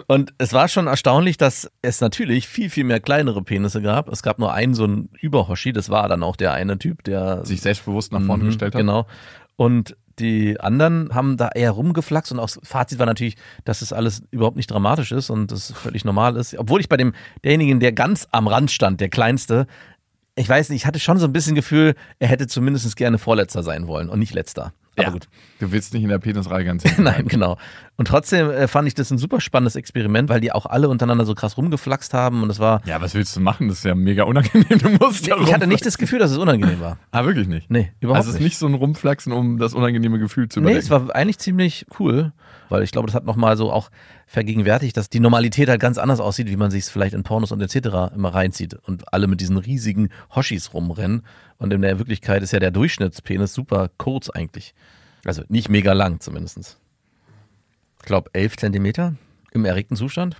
Und es war schon erstaunlich, dass es natürlich viel, viel mehr kleinere Penisse gab. Es gab nur einen so einen Überhoshi, das war dann auch der eine Typ, der Sich selbstbewusst nach vorne Mhm, gestellt hat. Genau. Und die anderen haben da eher rumgeflaxt und auch das Fazit war natürlich, dass das alles überhaupt nicht dramatisch ist und das völlig normal ist. Obwohl ich bei dem, derjenigen, der ganz am Rand stand, der kleinste, ich weiß nicht, ich hatte schon so ein bisschen Gefühl, er hätte zumindest gerne Vorletzter sein wollen und nicht Letzter. Aber Ja. gut. Du willst nicht in der Penisreihe ganz hinten Nein, genau. Und trotzdem äh, fand ich das ein super spannendes Experiment, weil die auch alle untereinander so krass rumgeflaxt haben und es war. Ja, was willst du machen? Das ist ja mega unangenehm. Du musst ja ich hatte nicht das Gefühl, dass es unangenehm war. Ah, wirklich nicht? Nee, überhaupt Also es ist nicht so ein Rumflaxen, um das unangenehme Gefühl zu Nee, überdecken. es war eigentlich ziemlich cool, weil ich glaube, das hat nochmal so auch vergegenwärtigt, dass die Normalität halt ganz anders aussieht, wie man sich es vielleicht in Pornos und etc. immer reinzieht und alle mit diesen riesigen Hoshis rumrennen. Und in der Wirklichkeit ist ja der Durchschnittspenis super kurz eigentlich. Also nicht mega lang zumindest. Ich glaube, 11 Zentimeter im erregten Zustand.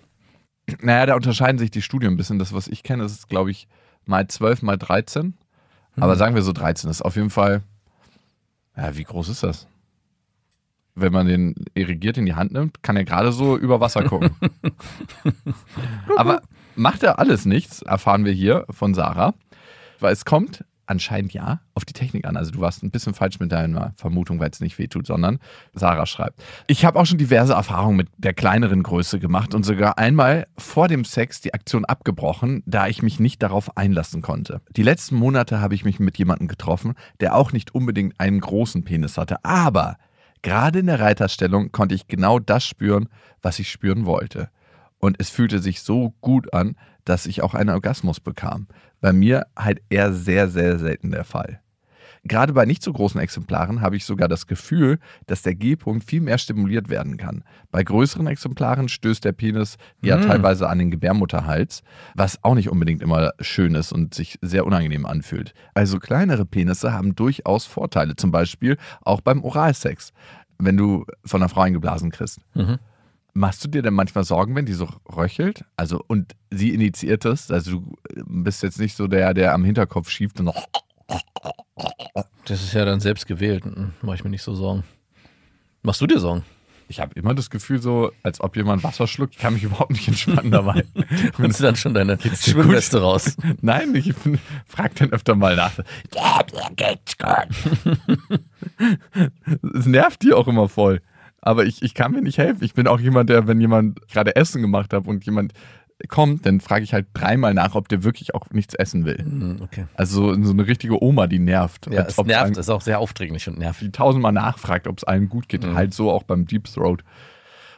Naja, da unterscheiden sich die Studien ein bisschen. Das, was ich kenne, das ist, glaube ich, mal 12, mal 13. Aber sagen wir so 13. Das ist auf jeden Fall. Ja, wie groß ist das? Wenn man den irrigiert in die Hand nimmt, kann er gerade so über Wasser gucken. Aber macht er alles nichts, erfahren wir hier von Sarah. Weil es kommt anscheinend ja auf die Technik an. Also du warst ein bisschen falsch mit deiner Vermutung, weil es nicht wehtut, sondern Sarah schreibt. Ich habe auch schon diverse Erfahrungen mit der kleineren Größe gemacht und sogar einmal vor dem Sex die Aktion abgebrochen, da ich mich nicht darauf einlassen konnte. Die letzten Monate habe ich mich mit jemandem getroffen, der auch nicht unbedingt einen großen Penis hatte, aber gerade in der Reiterstellung konnte ich genau das spüren, was ich spüren wollte. Und es fühlte sich so gut an, dass ich auch einen Orgasmus bekam. Bei mir halt eher sehr, sehr selten der Fall. Gerade bei nicht so großen Exemplaren habe ich sogar das Gefühl, dass der G-Punkt viel mehr stimuliert werden kann. Bei größeren Exemplaren stößt der Penis ja Mm. teilweise an den Gebärmutterhals, was auch nicht unbedingt immer schön ist und sich sehr unangenehm anfühlt. Also kleinere Penisse haben durchaus Vorteile, zum Beispiel auch beim Oralsex, wenn du von einer Frau eingeblasen kriegst. Mhm. Machst du dir denn manchmal Sorgen, wenn die so röchelt? Also, und sie initiiert es? Also, du bist jetzt nicht so der, der am Hinterkopf schiebt und noch. Das ist ja dann selbst gewählt. Mache ich mir nicht so Sorgen. Machst du dir Sorgen? Ich habe immer das Gefühl, so, als ob jemand Wasser schluckt, ich kann mich überhaupt nicht entspannen dabei. Holst du dann schon deine Schwimmweste raus? Nein, ich bin- frag dann öfter mal nach. Ja, mir geht's gut. Es nervt die auch immer voll. Aber ich, ich kann mir nicht helfen. Ich bin auch jemand, der, wenn jemand gerade Essen gemacht hat und jemand kommt, dann frage ich halt dreimal nach, ob der wirklich auch nichts essen will. Hm, Okay. Also so eine richtige Oma, die nervt. Ja, es nervt, einem- ist auch sehr aufdringlich und nervig. die tausendmal nachfragt, ob es allen gut geht. Halt so auch beim Deep Throat.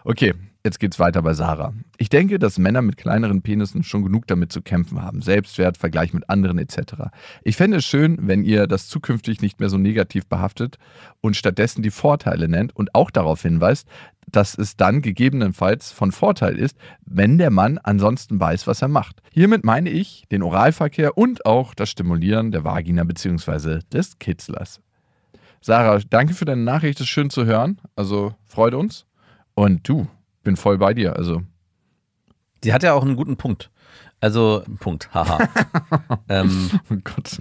Okay, jetzt geht's weiter bei Sarah. Ich denke, dass Männer mit kleineren Penissen schon genug damit zu kämpfen haben. Selbstwert, Vergleich mit anderen etc. Ich fände es schön, wenn ihr das zukünftig nicht mehr so negativ behaftet und stattdessen die Vorteile nennt und auch darauf hinweist, dass es dann gegebenenfalls von Vorteil ist, wenn der Mann ansonsten weiß, was er macht. Hiermit meine ich den Oralverkehr und auch das Stimulieren der Vagina bzw. des Kitzlers. Sarah, danke für deine Nachricht, ist schön zu hören. Also freut uns. Und du, bin voll bei dir. Also Sie hat ja auch einen guten Punkt. Also, Punkt, haha. ähm, oh Gott.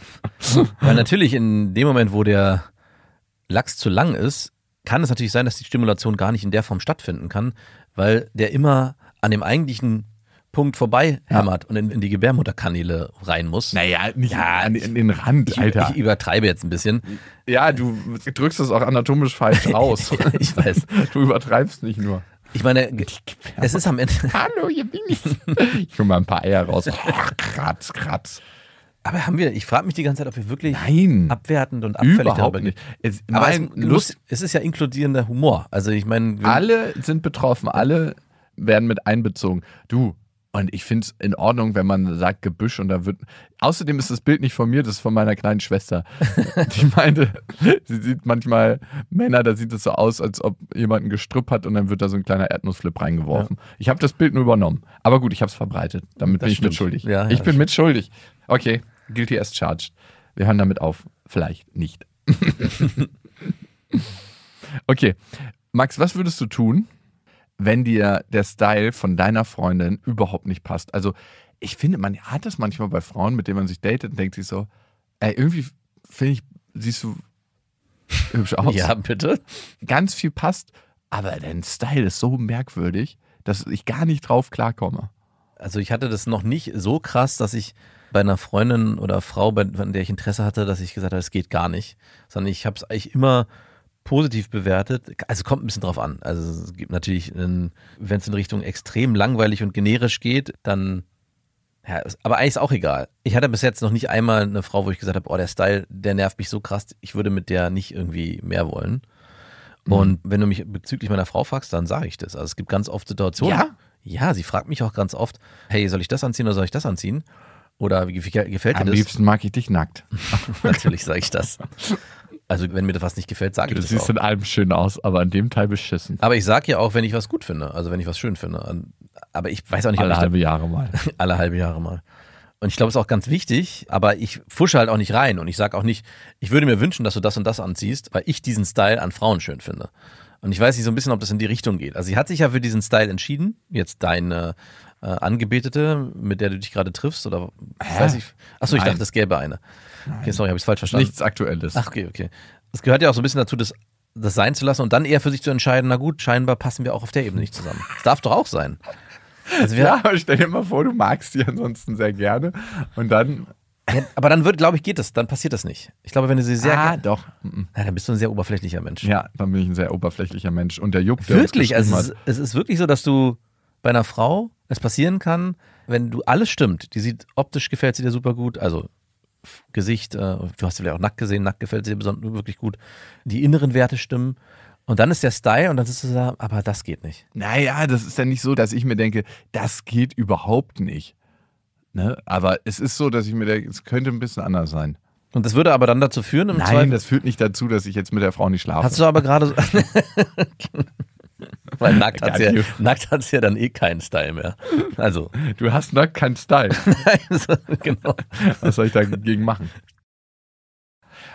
weil natürlich in dem Moment, wo der Lachs zu lang ist, kann es natürlich sein, dass die Stimulation gar nicht in der Form stattfinden kann, weil der immer an dem eigentlichen Punkt vorbei hämmert und in, in die Gebärmutterkanäle rein muss. Naja, nicht an, an den Rand, ich, Alter. ich übertreibe jetzt ein bisschen. ja, du drückst es auch anatomisch falsch aus. ich weiß. Du übertreibst nicht nur. Ich meine, es ist am Ende. Hallo, hier bin ich. Ich hol mal ein paar Eier raus. kratz, kratz. Aber haben wir, ich frage mich die ganze Zeit, ob wir wirklich Nein. abwertend und abfällig Überhaupt darüber nicht. gehen. Es, Aber es, Lust, es ist ja inkludierender Humor. Also ich meine, alle sind betroffen, alle werden mit einbezogen. Du, und ich finde es in Ordnung, wenn man sagt Gebüsch und da wird. Außerdem ist das Bild nicht von mir, das ist von meiner kleinen Schwester. Die meinte, sie sieht manchmal Männer, da sieht es so aus, als ob jemand ein Gestrüpp hat und dann wird da so ein kleiner Erdnussflip reingeworfen. Ich habe das Bild nur übernommen. Aber gut, ich habe es verbreitet. Damit Das bin ich stimmt. mitschuldig. Ja, ja, ich bin mitschuldig. Okay, guilty as charged. Wir hören damit auf. Vielleicht nicht. okay. Max, was würdest du tun, wenn dir der Style von deiner Freundin überhaupt nicht passt? Also, ich finde, man hat das manchmal bei Frauen, mit denen man sich datet und denkt sich so, ey, irgendwie finde ich, siehst du hübsch aus. Ja, bitte. Ganz viel passt, aber dein Style ist so merkwürdig, dass ich gar nicht drauf klarkomme. Also ich hatte das noch nicht so krass, dass ich bei einer Freundin oder Frau, bei, an der ich Interesse hatte, dass ich gesagt habe, es geht gar nicht. Sondern ich habe es eigentlich immer positiv bewertet. Also kommt ein bisschen drauf an. Also es gibt natürlich, wenn es in Richtung extrem langweilig und generisch geht, dann ja, aber eigentlich ist auch egal. Ich hatte bis jetzt noch nicht einmal eine Frau, wo ich gesagt habe, oh, der Style, der nervt mich so krass, ich würde mit der nicht irgendwie mehr wollen. Und wenn du mich bezüglich meiner Frau fragst, dann sage ich das. Also es gibt ganz oft Situationen. Ja? Ja, sie fragt mich auch ganz oft, hey, soll ich das anziehen oder soll ich das anziehen? Oder wie gefällt dir Am das? liebsten mag ich dich nackt. Natürlich sage ich das. Also wenn mir das was nicht gefällt, sage ich Du das siehst auch. in allem schön aus, aber an dem Teil beschissen. Aber ich sage ja auch, wenn ich was gut finde, also wenn ich was schön finde. Aber ich weiß auch nicht, Alle ich da- halbe Jahre mal. alle halbe Jahre mal. Und ich glaube, es ist auch ganz wichtig, aber ich fusche halt auch nicht rein und ich sage auch nicht, ich würde mir wünschen, dass du das und das anziehst, weil ich diesen Style an Frauen schön finde. Und ich weiß nicht so ein bisschen, ob das in die Richtung geht. Also sie hat sich ja für diesen Style entschieden, jetzt deine äh, Angebetete, mit der du dich gerade triffst, oder ich Hä? weiß nicht. Achso, ich Nein. dachte, es gäbe eine. Okay, sorry, habe ich es falsch verstanden. Nichts Aktuelles. Ach, okay, okay. Es gehört ja auch so ein bisschen dazu, das, das sein zu lassen und dann eher für sich zu entscheiden, na gut, scheinbar passen wir auch auf der Ebene nicht zusammen. Das darf doch auch sein. Also wir, ja, aber stell dir mal vor, du magst die ansonsten sehr gerne und dann. Ja, aber dann wird, glaube ich, geht das, dann passiert das nicht. Ich glaube, wenn du sie sehr ah, doch. Ja, dann bist du ein sehr oberflächlicher Mensch. Ja, dann bin ich ein sehr oberflächlicher Mensch. Und der Jupp, der wirklich, also es, ist- es ist wirklich so, dass du bei einer Frau es passieren kann, wenn du alles stimmt. Die sieht optisch gefällt sie dir super gut, also Gesicht, äh, du hast sie vielleicht auch nackt gesehen, nackt gefällt sie dir besonders wirklich gut. Die inneren Werte stimmen. Und dann ist der Style und dann ist du da, aber das geht nicht. Naja, das ist ja nicht so, dass ich mir denke, das geht überhaupt nicht. Ne? Aber es ist so, dass ich mir denke, es könnte ein bisschen anders sein. Und das würde aber dann dazu führen, im Nein, Zweifel. das führt nicht dazu, dass ich jetzt mit der Frau nicht schlafe. Hast du aber gerade so. Weil nackt hat, sie ja, nackt hat sie ja dann eh keinen Style mehr. Also, du hast nackt keinen Style. also genau. Was soll ich dagegen machen?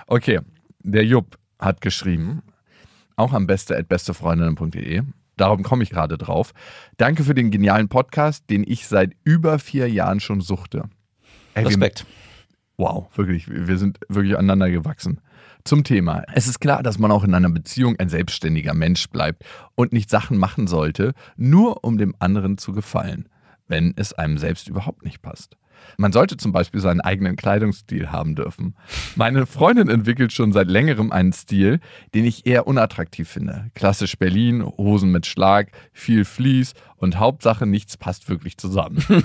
Okay, der Jupp hat geschrieben, auch am beste at bestefreundinnen.de. Darum komme ich gerade drauf. Danke für den genialen Podcast, den ich seit über vier Jahren schon suchte. Ey, wir- Respekt. Wow, wirklich, wir sind wirklich aneinander gewachsen. Zum Thema. Es ist klar, dass man auch in einer Beziehung ein selbstständiger Mensch bleibt und nicht Sachen machen sollte, nur um dem anderen zu gefallen, wenn es einem selbst überhaupt nicht passt. Man sollte zum Beispiel seinen eigenen Kleidungsstil haben dürfen. Meine Freundin entwickelt schon seit längerem einen Stil, den ich eher unattraktiv finde. Klassisch Berlin, Hosen mit Schlag, viel Vlies und Hauptsache nichts passt wirklich zusammen.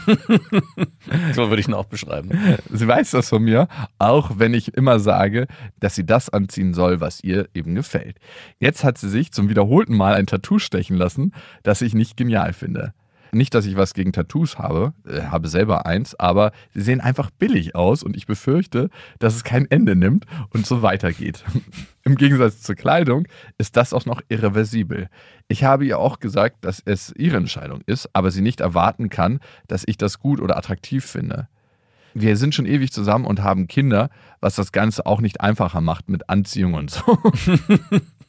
So würde ich ihn auch beschreiben. Sie weiß das von mir, auch wenn ich immer sage, dass sie das anziehen soll, was ihr eben gefällt. Jetzt hat sie sich zum wiederholten Mal ein Tattoo stechen lassen, das ich nicht genial finde. Nicht, dass ich was gegen Tattoos habe, äh, habe selber eins, aber sie sehen einfach billig aus und ich befürchte, dass es kein Ende nimmt und so weitergeht. Im Gegensatz zur Kleidung ist das auch noch irreversibel. Ich habe ihr auch gesagt, dass es ihre Entscheidung ist, aber sie nicht erwarten kann, dass ich das gut oder attraktiv finde. Wir sind schon ewig zusammen und haben Kinder, was das Ganze auch nicht einfacher macht mit Anziehung und so.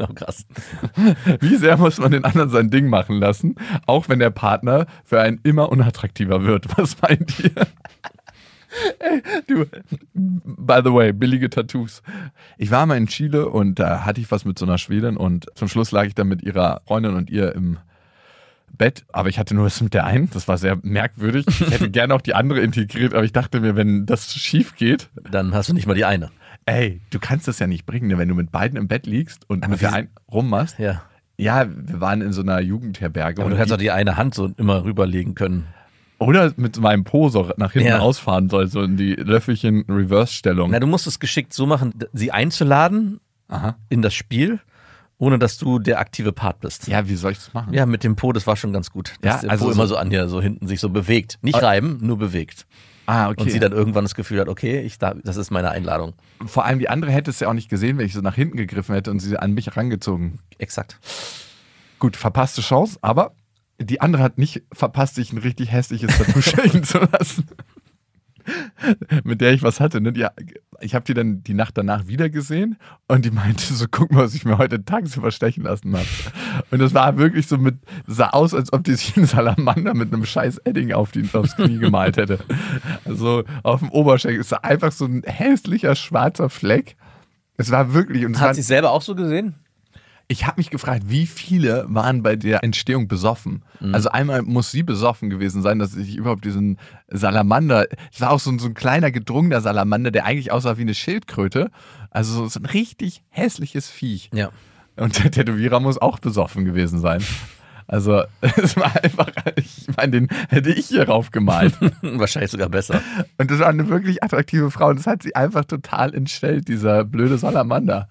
Oh, krass. Wie sehr muss man den anderen sein Ding machen lassen, auch wenn der Partner für einen immer unattraktiver wird? Was meint ihr? Ey, du, by the way, billige Tattoos. Ich war mal in Chile und da hatte ich was mit so einer Schwedin und zum Schluss lag ich dann mit ihrer Freundin und ihr im Bett, aber ich hatte nur das mit der einen. Das war sehr merkwürdig. Ich hätte gerne auch die andere integriert, aber ich dachte mir, wenn das schief geht, Dann hast du nicht mal die eine. Ey, du kannst das ja nicht bringen, ne, wenn du mit beiden im Bett liegst und Aber mit der einen rummachst. Ja. Ja, wir waren in so einer Jugendherberge. Aber und du kannst die- doch die eine Hand so immer rüberlegen können. Oder mit meinem Po so nach hinten Ja. ausfahren soll, so in die Löffelchen Reverse-Stellung. Na, du musst es geschickt so machen, sie einzuladen Aha. in das Spiel, ohne dass du der aktive Part bist. Ja, wie soll ich das machen? Ja, mit dem Po, das war schon ganz gut. Ja, Dass der also Po so- immer so an dir, so hinten sich so bewegt. Nicht reiben, nur bewegt. Ah, okay. Und sie dann irgendwann das Gefühl hat, okay, ich darf, das ist meine Einladung. Vor allem die andere hätte es ja auch nicht gesehen, wenn ich so nach hinten gegriffen hätte und sie an mich rangezogen. Exakt. Gut, verpasste Chance, aber die andere hat nicht verpasst, sich ein richtig hässliches Tattoo stechen zu lassen. mit der ich was hatte, ne? Die, ich habe die dann die Nacht danach wieder gesehen und die meinte so, guck mal, was ich mir heute tagsüber stechen lassen habe. Und das war wirklich so mit, sah aus, als ob die sich einen Salamander mit einem scheiß Edding auf die, aufs Knie gemalt hätte. Also auf dem Oberschenkel. Es war einfach so ein hässlicher schwarzer Fleck. Es war wirklich. Und Hat sie selber auch so gesehen? Ich habe mich gefragt, wie viele waren bei der Entstehung besoffen? Also einmal muss sie besoffen gewesen sein, dass ich überhaupt diesen Salamander, es war auch so ein, so ein kleiner gedrungener Salamander, der eigentlich aussah wie eine Schildkröte. Also so, ein richtig hässliches Viech. Ja. Und der Tätowierer muss auch besoffen gewesen sein. Also es war einfach, ich meine, den hätte ich hier raufgemalt. Wahrscheinlich sogar besser. Und das war eine wirklich attraktive Frau. Und das hat sie einfach total entstellt, dieser blöde Salamander.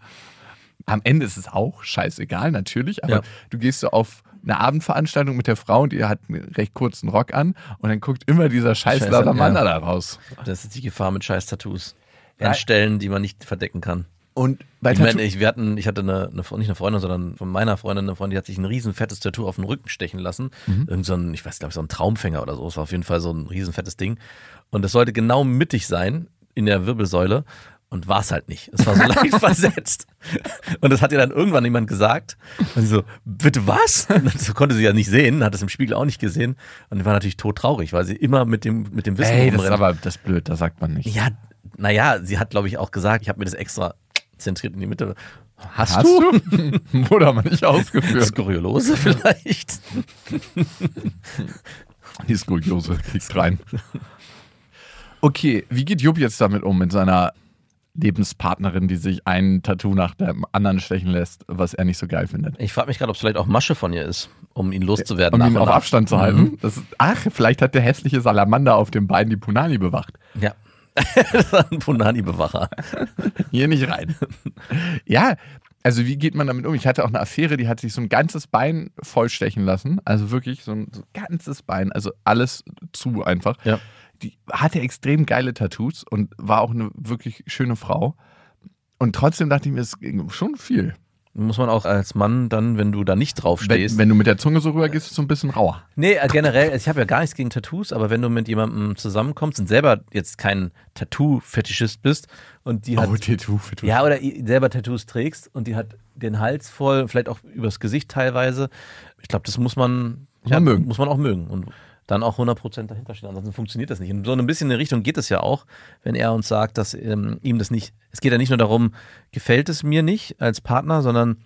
Am Ende ist es auch scheißegal, natürlich, aber Ja. du gehst so auf eine Abendveranstaltung mit der Frau und die hat einen recht kurzen Rock an und dann guckt immer dieser scheiß Salamander ja. da raus. Das ist die Gefahr mit scheiß Tattoos. An Stellen, die man nicht verdecken kann. Und bei Ich meine, ich, wir hatten, ich hatte eine, eine, nicht eine Freundin, sondern von meiner Freundin eine Freundin, die hat sich ein riesen fettes Tattoo auf den Rücken stechen lassen. Mhm. Irgend so ein, ich weiß, glaube ich, so ein Traumfänger oder so. Es war auf jeden Fall so ein riesen fettes Ding. Und es sollte genau mittig sein in der Wirbelsäule. Und war es halt nicht. Es war so leicht versetzt. Und das hat ihr dann irgendwann jemand gesagt. Und sie so, bitte was? Und das konnte sie ja nicht sehen, hat es im Spiegel auch nicht gesehen. Und die war natürlich todtraurig, weil sie immer mit dem, mit dem Wissen Ey, das ist aber das ist blöd, das sagt man nicht. Ja, naja, sie hat, glaube ich, auch gesagt, ich habe mir das extra zentriert in die Mitte. Hast, Hast du? du? Wurde aber nicht ausgeführt. Skuriolose vielleicht. Die Skoliose kriegst rein. Okay, wie geht Jupp jetzt damit um mit seiner Lebenspartnerin, die sich ein Tattoo nach dem anderen stechen lässt, was er nicht so geil findet? Ich frage mich gerade, ob es vielleicht auch Masche von ihr ist, um ihn loszuwerden. Um nach ihn auf nach. Abstand zu halten. Das ist, ach, vielleicht hat der hässliche Salamander auf dem Bein die Punani bewacht. Ja. das war ein Punani-Bewacher. Hier nicht rein. ja, also wie geht man damit um? Ich hatte auch eine Affäre, die hat sich so ein ganzes Bein vollstechen lassen. Also wirklich so ein, so ein ganzes Bein, also alles zu einfach. Ja. Die hatte extrem geile Tattoos und war auch eine wirklich schöne Frau. Und trotzdem dachte ich mir, es ging schon viel. Muss man auch als Mann dann, wenn du da nicht drauf stehst. Wenn, wenn du mit der Zunge so rüber gehst, ist es so ein bisschen rauer. Nee, äh, generell, ich habe ja gar nichts gegen Tattoos, aber wenn du mit jemandem zusammenkommst und selber jetzt kein Tattoo-Fetischist bist und die hat. Oh, Tattoo für Ja, oder selber Tattoos trägst und die hat den Hals voll, vielleicht auch übers Gesicht teilweise. Ich glaube, das muss man, Muss man mögen. Muss man auch mögen und dann auch 100% dahinter stehen. Ansonsten funktioniert das nicht. Und so ein bisschen in die Richtung geht es ja auch, wenn er uns sagt, dass ähm, ihm das nicht, es geht ja nicht nur darum, gefällt es mir nicht als Partner, sondern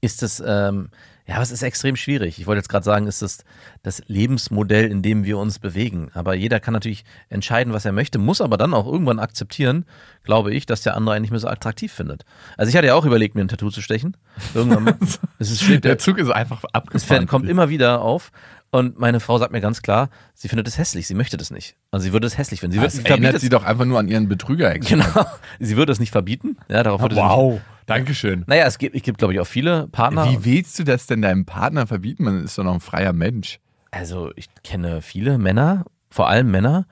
ist es, ähm, ja, es ist extrem schwierig. Ich wollte jetzt gerade sagen, ist es das Lebensmodell, in dem wir uns bewegen. Aber jeder kann natürlich entscheiden, was er möchte, muss aber dann auch irgendwann akzeptieren, glaube ich, dass der andere einen nicht mehr so attraktiv findet. Also ich hatte ja auch überlegt, mir ein Tattoo zu stechen. Irgendwann es ist schwierig. Der Zug ist einfach Es abgefahren. fällt- kommt immer wieder auf. Und meine Frau sagt mir ganz klar, sie findet es hässlich, sie möchte das nicht. Also sie würde es hässlich finden. Sie, wird, Das sie erinnert sie doch einfach nur an ihren betrüger Genau. Sie würde es nicht verbieten. Ja, darauf würde nicht. Wow, Dankeschön. Naja, es gibt, es gibt, glaube ich, auch viele Partner. Wie willst du das denn deinem Partner verbieten? Man ist doch noch ein freier Mensch. Also ich kenne viele Männer, vor allem Männer,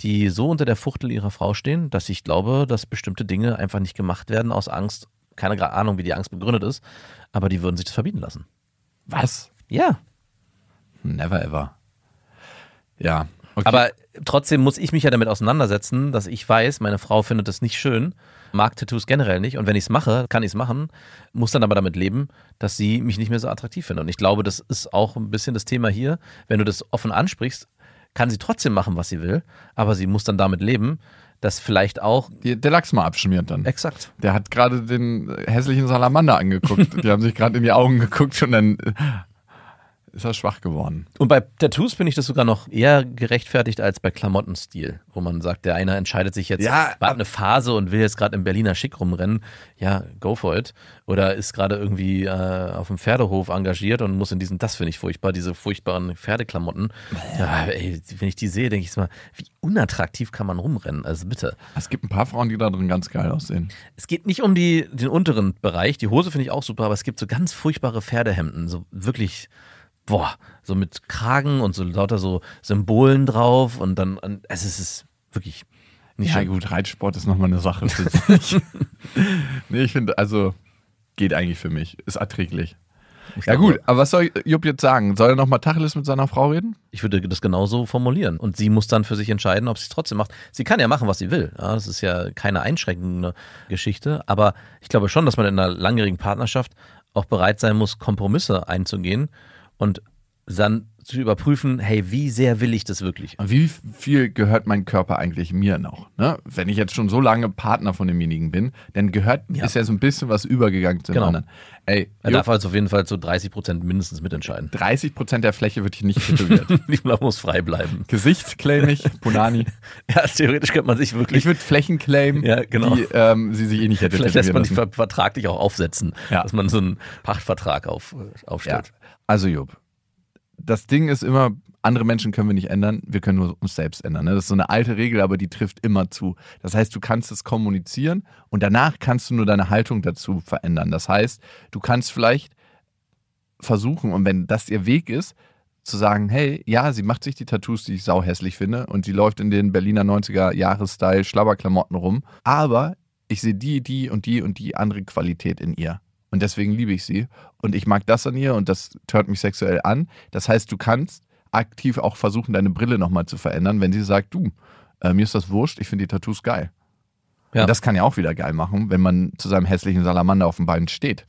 die so unter der Fuchtel ihrer Frau stehen, dass ich glaube, dass bestimmte Dinge einfach nicht gemacht werden aus Angst. Keine Ahnung, wie die Angst begründet ist, aber die würden sich das verbieten lassen. Was? Ja. Never ever. Ja. Okay. Aber trotzdem muss ich mich ja damit auseinandersetzen, dass ich weiß, meine Frau findet das nicht schön, mag Tattoos generell nicht und wenn ich es mache, kann ich es machen, muss dann aber damit leben, dass sie mich nicht mehr so attraktiv findet. Und ich glaube, das ist auch ein bisschen das Thema hier. Wenn du das offen ansprichst, kann sie trotzdem machen, was sie will, aber sie muss dann damit leben, dass vielleicht auch der Lachs mal abschmiert dann. exakt. Der hat gerade den hässlichen Salamander angeguckt. Die haben sich gerade in die Augen geguckt und dann ist er schwach geworden. Und bei Tattoos finde ich das sogar noch eher gerechtfertigt als bei Klamottenstil, wo man sagt, der eine entscheidet sich jetzt, Ja, war eine Phase und will jetzt gerade im Berliner Schick rumrennen. Ja, go for it. Oder ist gerade irgendwie äh, auf dem Pferdehof engagiert und muss in diesen, das finde ich furchtbar, diese furchtbaren Pferdeklamotten. Ja, ey, wenn ich die sehe, denke ich mal, wie unattraktiv kann man rumrennen? Also bitte. Es gibt ein paar Frauen, die da drin ganz geil aussehen. Es geht nicht um die, den unteren Bereich. Die Hose finde ich auch super, aber es gibt so ganz furchtbare Pferdehemden. So wirklich, boah, so mit Kragen und so lauter so Symbolen drauf und dann, an- also es ist wirklich nicht ja schön. gut, Reitsport ist nochmal eine Sache nee, ich finde, also geht eigentlich für mich. Ist erträglich. Ich Ja glaube, gut, aber was soll Jupp jetzt sagen? Soll er nochmal Tacheles mit seiner Frau reden? Ich würde das genauso formulieren. Und sie muss dann für sich entscheiden, ob sie es trotzdem macht. Sie kann ja machen, was sie will. Ja, das ist ja keine einschränkende Geschichte. Aber ich glaube schon, dass man in einer langjährigen Partnerschaft auch bereit sein muss, Kompromisse einzugehen und dann zu überprüfen, hey, wie sehr will ich das wirklich? Und wie viel gehört mein Körper eigentlich mir noch? Ne? Wenn ich jetzt schon so lange Partner von demjenigen bin, dann gehört, Ja. ist ja so ein bisschen was übergegangen zu Genau. anderen. Ey, Er darf also auf jeden Fall zu 30 Prozent mindestens mitentscheiden. 30 Prozent der Fläche wird hier nicht tätowiert. Nicola muss frei bleiben. Gesicht claim ich, Punani. Ja, theoretisch könnte man sich wirklich Ich würde Flächen claimen, Ja, genau. die ähm, sie sich eh nicht hätte Vielleicht lässt man ver vertraglich auch aufsetzen, Ja. dass man so einen Pachtvertrag auf, äh, Ja. Also Jupp, das Ding ist immer, andere Menschen können wir nicht ändern, wir können nur uns selbst ändern. Ne? Das ist so eine alte Regel, aber die trifft immer zu. Das heißt, du kannst es kommunizieren und danach kannst du nur deine Haltung dazu verändern. Das heißt, du kannst vielleicht versuchen, und wenn das ihr Weg ist, zu sagen, hey, ja, sie macht sich die Tattoos, die ich sau hässlich finde, und sie läuft in den Berliner 90er-Jahres-Style Schlabberklamotten rum, aber ich sehe die, die und die und die andere Qualität in ihr. Und deswegen liebe ich sie. Und ich mag das an ihr und das tört mich sexuell an. Das heißt, du kannst aktiv auch versuchen, deine Brille nochmal zu verändern, wenn sie sagt, du, äh, mir ist das wurscht, ich finde die Tattoos geil. Ja. Und das kann ja auch wieder geil machen, wenn man zu seinem hässlichen Salamander auf dem Bein steht.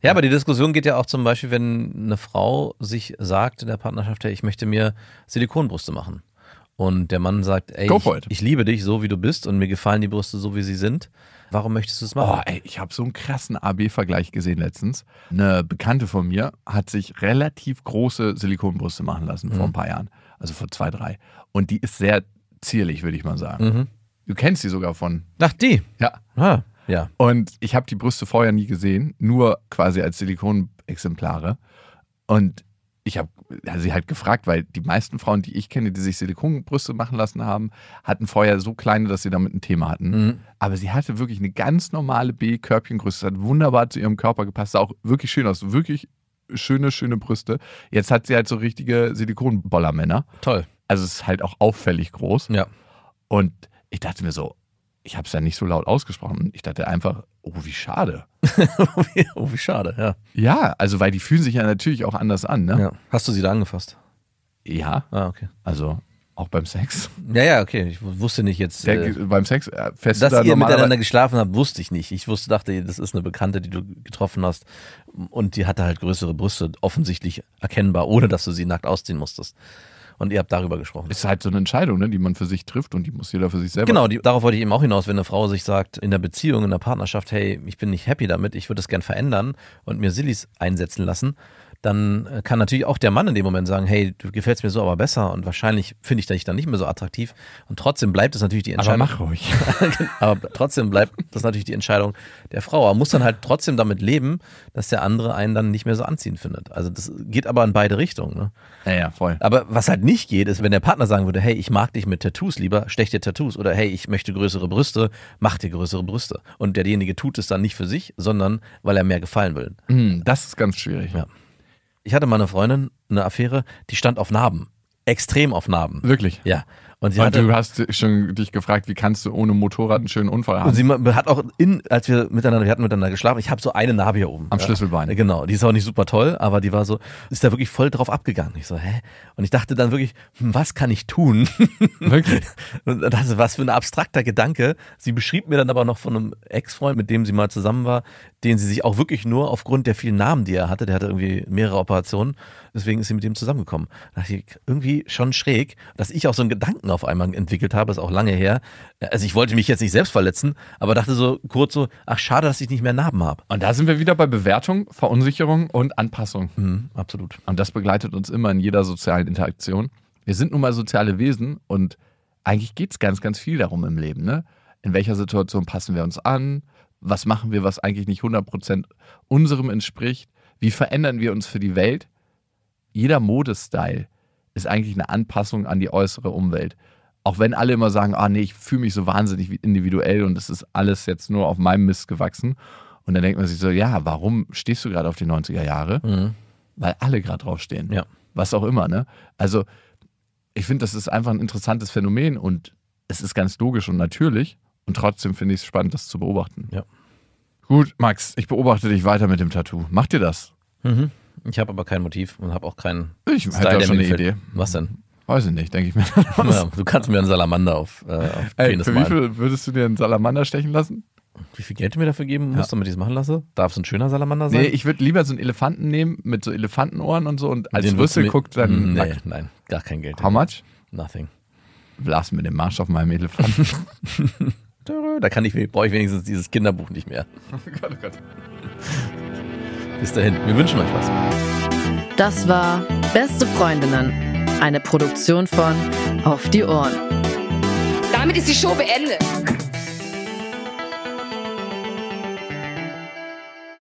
Ja, aber die Diskussion geht ja auch zum Beispiel, wenn eine Frau sich sagt in der Partnerschaft, hey, ich möchte mir Silikonbrüste machen. Und der Mann sagt, ey, ich, ich liebe dich so, wie du bist und mir gefallen die Brüste so, wie sie sind. Warum möchtest du es Oh, machen? ey, ich habe so einen krassen AB-Vergleich gesehen letztens. Eine Bekannte von mir hat sich relativ große Silikonbrüste machen lassen vor ein paar Jahren. Also vor zwei, drei. Und die ist sehr zierlich, würde ich mal sagen. Mhm. Du kennst sie sogar von. Ach, die. Ja. Ah, ja. Und ich habe die Brüste vorher nie gesehen, nur quasi als Silikonexemplare. Und ich habe sie halt gefragt, weil die meisten Frauen, die ich kenne, die sich Silikonbrüste machen lassen haben, hatten vorher so kleine, dass sie damit ein Thema hatten. Mhm. Aber sie hatte wirklich eine ganz normale B-Körbchengröße. Das hat wunderbar zu ihrem Körper gepasst. Sah auch wirklich schön aus. Wirklich schöne, schöne Brüste. Jetzt hat sie halt so richtige Silikonbollermänner. Toll. Also es ist halt auch auffällig groß. Ja. Und ich dachte mir so, ich habe es ja nicht so laut ausgesprochen. Ich dachte einfach, oh, wie schade. oh, wie schade, ja. Ja, also weil die fühlen sich ja natürlich auch anders an, ne? ja. Hast du sie da angefasst? Ja, Ah, okay. also auch beim Sex. Ja, ja, okay. Ich wusste nicht jetzt. Der, äh, beim Sex äh, fest Dass da ihr miteinander geschlafen habt, wusste ich nicht. Ich wusste, dachte, das ist eine Bekannte, die du getroffen hast. Und die hatte halt größere Brüste, offensichtlich erkennbar, ohne dass du sie nackt ausziehen musstest. Und ihr habt darüber gesprochen. ist halt so eine Entscheidung, ne, die man für sich trifft und die muss jeder für sich selber. Genau, die, darauf wollte ich eben auch hinaus, wenn eine Frau sich sagt, in der Beziehung, in der Partnerschaft, hey, ich bin nicht happy damit, ich würde es gern verändern und mir Sillis einsetzen lassen, dann äh, kann natürlich auch der Mann in dem Moment sagen, hey, du gefällst mir so aber besser und wahrscheinlich finde ich dich dann nicht mehr so attraktiv. Und trotzdem bleibt es natürlich die Aber Entscheidung. mach ruhig. aber trotzdem bleibt das natürlich die Entscheidung der Frau. Man muss dann halt trotzdem damit leben, dass der andere einen dann nicht mehr so anziehend findet. Also das geht aber in beide Richtungen. Ne? ja, ja, voll. Aber was halt nicht geht, ist, wenn der Partner sagen würde, hey, ich mag dich mit Tattoos lieber, stech dir Tattoos. Oder hey, ich möchte größere Brüste, mach dir größere Brüste. Und derjenige tut es dann nicht für sich, sondern weil er mehr gefallen will. Hm, das ist ganz schwierig. Ja. Ich hatte mal eine Freundin, eine Affäre, die stand auf Narben. Extrem auf Narben. Wirklich. Ja. Und sie Und hatte, du hast schon dich gefragt, wie kannst du ohne Motorrad einen schönen Unfall haben? Und sie hat auch in, als wir miteinander, wir hatten miteinander geschlafen, ich habe so eine Narbe hier oben. Am ja. Schlüsselbein. Genau, die ist auch nicht super toll, aber die war so, ist da wirklich voll drauf abgegangen. Ich so, hä? Und ich dachte dann wirklich, hm, was kann ich tun? Wirklich? Und das was für ein abstrakter Gedanke. Sie beschrieb mir dann aber noch von einem Ex-Freund, mit dem sie mal zusammen war, den sie sich auch wirklich nur aufgrund der vielen Namen, die er hatte, der hatte irgendwie mehrere Operationen, deswegen ist sie mit dem zusammengekommen. Da dachte ich, irgendwie schon schräg, dass ich auch so einen Gedanken auf einmal entwickelt habe, ist auch lange her. Also ich wollte mich jetzt nicht selbst verletzen, aber dachte so kurz so, ach schade, dass ich nicht mehr Narben habe. Und da sind wir wieder bei Bewertung, Verunsicherung und Anpassung. Mhm, absolut. Und das begleitet uns immer in jeder sozialen Interaktion. Wir sind nun mal soziale Wesen und eigentlich geht es ganz, ganz viel darum im Leben. Ne? In welcher Situation passen wir uns an? Was machen wir, was eigentlich nicht 100% unserem entspricht? Wie verändern wir uns für die Welt? Jeder Modestyle ist eigentlich eine Anpassung an die äußere Umwelt. Auch wenn alle immer sagen, ah nee, ich fühle mich so wahnsinnig individuell und es ist alles jetzt nur auf meinem Mist gewachsen. Und dann denkt man sich so, ja, warum stehst du gerade auf die 90er Jahre? Mhm. Weil alle gerade draufstehen. Ja. Was auch immer, ne? Also, ich finde, das ist einfach ein interessantes Phänomen und es ist ganz logisch und natürlich. Und trotzdem finde ich es spannend, das zu beobachten. Ja. Gut, Max, ich beobachte dich weiter mit dem Tattoo. Macht dir das? Mhm. Ich habe aber kein Motiv und habe auch keinen Ich Style, hätte der schon eine gefällt. Idee. Was denn? Weiß ich nicht, denke ich mir. Ja, du kannst mir einen Salamander auf, äh, auf Ey, Penis für wie malen. viel würdest du dir einen Salamander stechen lassen? Wie viel Geld du mir dafür geben musst, damit ich es machen lasse? Darf es ein schöner Salamander sein? Nee, ich würde lieber so einen Elefanten nehmen mit so Elefantenohren und so und als Den Rüssel guckt dann Nee, nackt. nein, gar kein Geld. How much? Nothing. Lass mir den Marsch auf meinem Elefanten. Da kann ich, brauche ich wenigstens dieses Kinderbuch nicht mehr. Gott, oh Gott. Bis dahin. Wir wünschen euch was. Das war Beste Freundinnen, eine Produktion von Auf die Ohren. Damit ist die Show beendet.